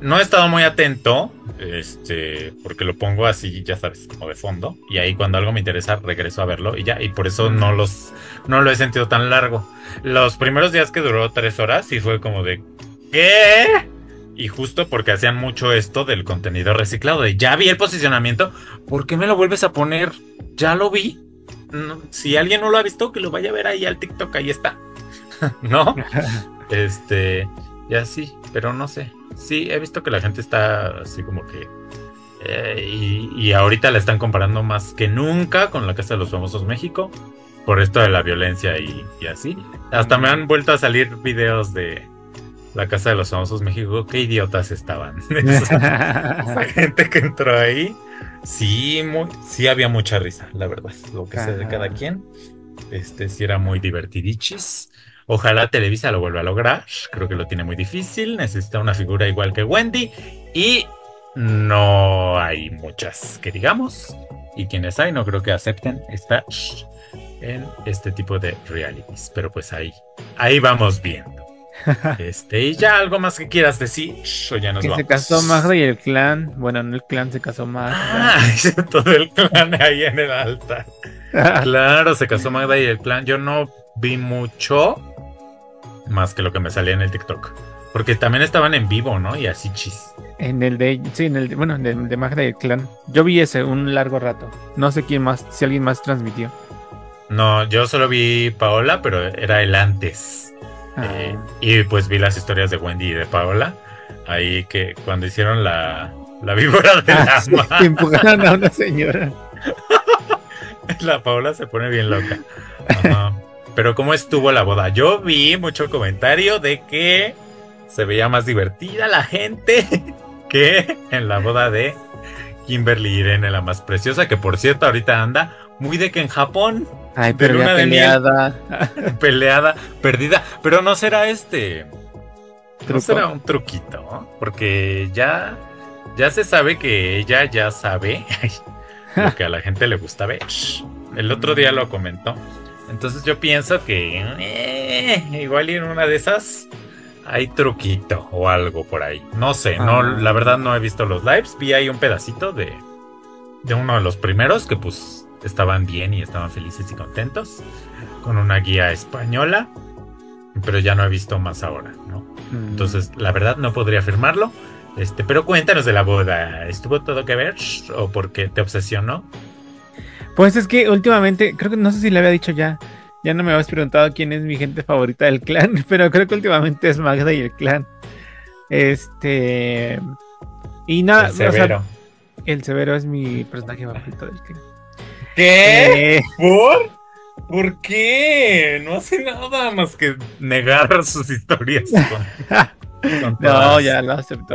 no he estado muy atento, este, porque lo pongo así, ya sabes, como de fondo. Y ahí cuando algo me interesa, regreso a verlo y ya. Y por eso no los, no lo he sentido tan largo. Los primeros días que duró tres horas, sí fue como de, ¿qué? Y justo porque hacían mucho esto del contenido reciclado, de ya vi el posicionamiento, ¿por qué me lo vuelves a poner? Ya lo vi. si alguien no lo ha visto, que lo vaya a ver ahí al TikTok, ahí está. ¿No? este, ya sí, pero no sé. Sí, he visto que la gente está así como que eh, y, ahorita la están comparando más que nunca con la Casa de los Famosos México, por esto de la violencia y, así. Hasta me han vuelto a salir videos de la Casa de los Famosos México. Qué idiotas estaban. esa, gente que entró ahí. Sí, muy, sí había mucha risa, la verdad. Lo que sé de cada quien. Este sí era muy divertidichis. Ojalá Televisa lo vuelva a lograr. Creo que lo tiene muy difícil. Necesita una figura igual que Wendy. Y no hay muchas que digamos. Y quienes hay, no creo que acepten estar en este tipo de realities. Pero pues ahí, ahí vamos viendo. Este, y ya algo más que quieras decir, o ya nos que se casó Magda y el clan. Bueno, no el clan se casó Magda. Ah, todo el clan ahí en el altar. claro, se casó Magda y el clan. Yo no vi mucho más que lo que me salía en el TikTok. Porque también estaban en vivo, ¿no? Y así chis. En el de, sí, en el de, bueno, de, de Magda y el clan. Yo vi ese un largo rato. No sé quién más, si alguien más transmitió. No, yo solo vi Paola, pero era el antes. Ah. Eh, y pues vi las historias de Wendy y de Paola. Ahí que cuando hicieron la, la víbora de ah, la empujaron a una señora. la Paola se pone bien loca. Pero ¿cómo estuvo la boda? Yo vi mucho comentario de que se veía más divertida la gente que en la boda de Kimberly Irene, la más preciosa, que por cierto ahorita anda muy de que en Japón. Ay, pero una peleada. peleada, perdida. Pero no será este. No será un truquito, porque ya, ya se sabe que ella ya sabe lo que a la gente le gusta ver. El otro día lo comentó. Entonces yo pienso que eh, igual en una de esas hay truquito o algo por ahí. No sé, no, ah. la verdad no he visto los lives. Vi ahí un pedacito de, de uno de los primeros que pues estaban bien y estaban felices y contentos. Con una guía española. Pero ya no he visto más ahora, ¿no? Mm. Entonces, la verdad no podría afirmarlo. Este, pero cuéntanos de la boda. ¿Estuvo todo que ver? ¿O porque te obsesionó? Pues es que últimamente, creo que no sé si le había dicho ya ya no me habías preguntado quién es mi gente favorita del clan, pero creo que últimamente es Magda y el clan. Este. Y nada. El severo. el severo es mi personaje favorito del clan. ¿Qué? Eh, ¿Por? ¿Por qué? No hace nada más que negar sus historias. no, ya lo acepto.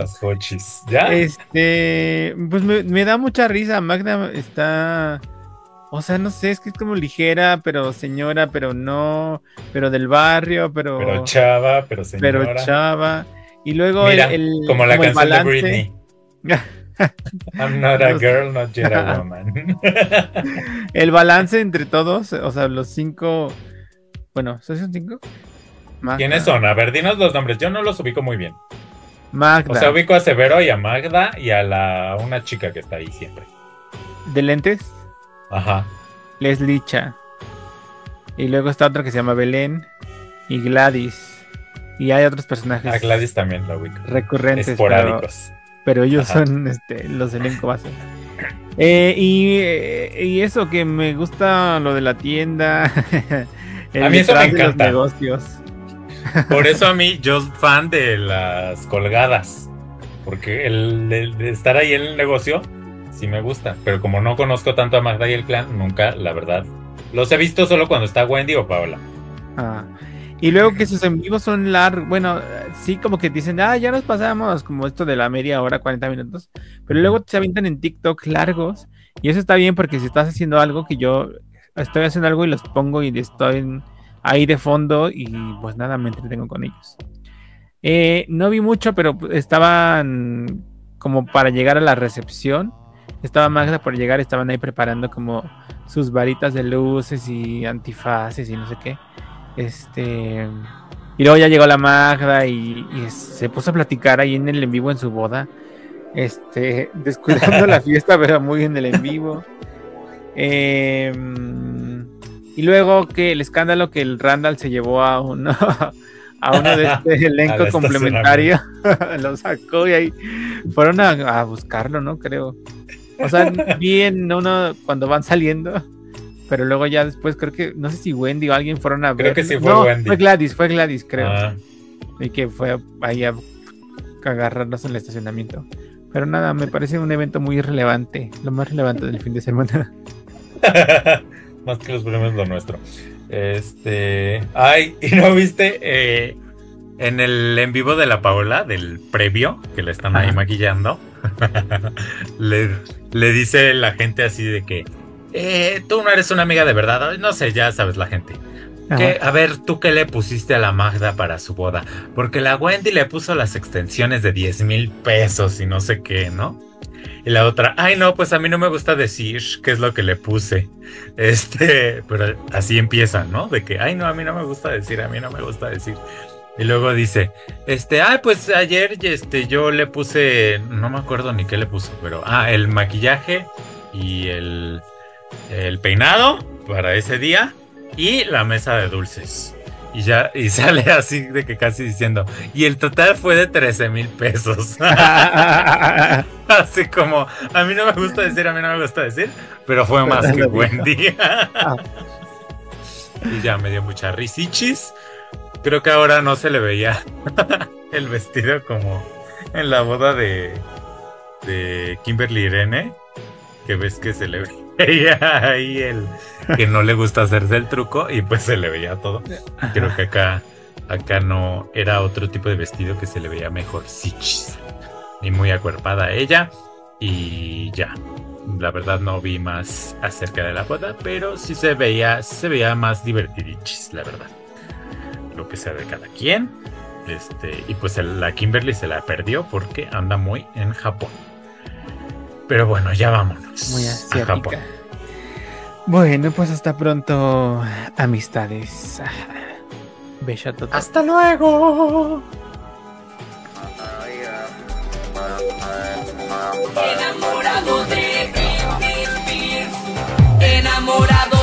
¿Ya? Este, pues me, me, da mucha risa. Magda está o sea, no sé, es que es como ligera, pero señora, pero no, pero del barrio, pero. Pero chava, pero señora. Pero chava. Y luego el, Como la canción de Britney. I'm not a girl, not yet a woman. el balance entre todos, o sea, los cinco. Bueno, ¿son cinco? ¿Quiénes son? A ver, dinos los nombres. Yo no los ubico muy bien. Magda. O sea, ubico a Severo y a Magda y a la una chica que está ahí siempre. ¿De lentes? Ajá. Leslie Cha. Y luego está otro que se llama Belén y Gladys. Y hay otros personajes. A Gladys también lo Recurrentes. Esporádicos. Pero, ellos son este, los elenco base. Eh, eh, y, eso que me gusta lo de la tienda. a mí eso me encanta. negocios. Por eso a mí, yo fan de las colgadas. Porque el de estar ahí en el negocio sí me gusta. Pero como no conozco tanto a Magda y el clan, nunca, la verdad. Los he visto solo cuando está Wendy o Paola. Ah. Y luego que sus en son largos. Bueno, sí, como que dicen, ah, ya nos pasamos, como esto de la media hora, 40 minutos. Pero luego se avientan en TikTok largos. Y eso está bien porque si estás haciendo algo que yo estoy haciendo algo y los pongo y estoy ahí de fondo y pues nada, me entretengo con ellos. Eh, no vi mucho, pero estaban como para llegar a la recepción estaba Magda por llegar, estaban ahí preparando como sus varitas de luces y antifaces y no sé qué. Este. Y luego ya llegó la Magda y, se puso a platicar ahí en el en vivo en su boda. Este, descuidando la fiesta, pero muy en el en vivo. Em, y luego que el escándalo que el Randall se llevó a uno, a uno de este elenco complementario, lo sacó y ahí fueron a, buscarlo, ¿no? Creo. O sea, bien uno cuando van saliendo, pero luego ya después creo que, no sé si Wendy o alguien fueron a ver. Creo que sí fue Wendy. Fue Gladys, fue Gladys, creo. Ah. Y que fue ahí a agarrarnos en el estacionamiento. Pero nada, me parece un evento muy relevante, lo más relevante del fin de semana. más que los premios lo nuestro. Este. Ay, ¿y no viste? Eh, en el en vivo de la Paola, del previo, que le están ahí maquillando, le, le, dice la gente así de que. Eh, tú no eres una amiga de verdad. No sé, ya sabes la gente. Que, a ver, ¿tú qué le pusiste a la Magda para su boda? Porque la Wendy le puso las extensiones de 10 mil pesos y no sé qué, ¿no? Y la otra, ay no, pues a mí no me gusta decir qué es lo que le puse. Este, pero así empieza, ¿no? De que, ay no, a mí no me gusta decir, a mí no me gusta decir. Y luego dice, este, ay, pues ayer este, yo le puse, no me acuerdo ni qué le puso, pero, ah, el maquillaje y el, el peinado para ese día y la mesa de dulces. Y ya, y sale así de que casi diciendo, y el total fue de 13 mil pesos. así como, a mí no me gusta decir, a mí no me gusta decir, pero fue más que buen día. y ya me dio mucha risichis. Creo que ahora no se le veía el vestido como en la boda de, de Kimberly Irene, que ves que se le veía ahí el que no le gusta hacerse el truco y pues se le veía todo. Creo que acá, acá no era otro tipo de vestido que se le veía mejor sichis. Y muy acuerpada ella. Y ya. La verdad no vi más acerca de la boda, pero sí se veía, se veía más divertidichis, la verdad lo que sea de cada quien. Este, y pues la Kimberly se la perdió porque anda muy en Japón. Pero bueno, ya vámonos muy a Japón. Bueno, pues hasta pronto, amistades. Bella total. Hasta luego. Enamorado de Britney Spears. Enamorado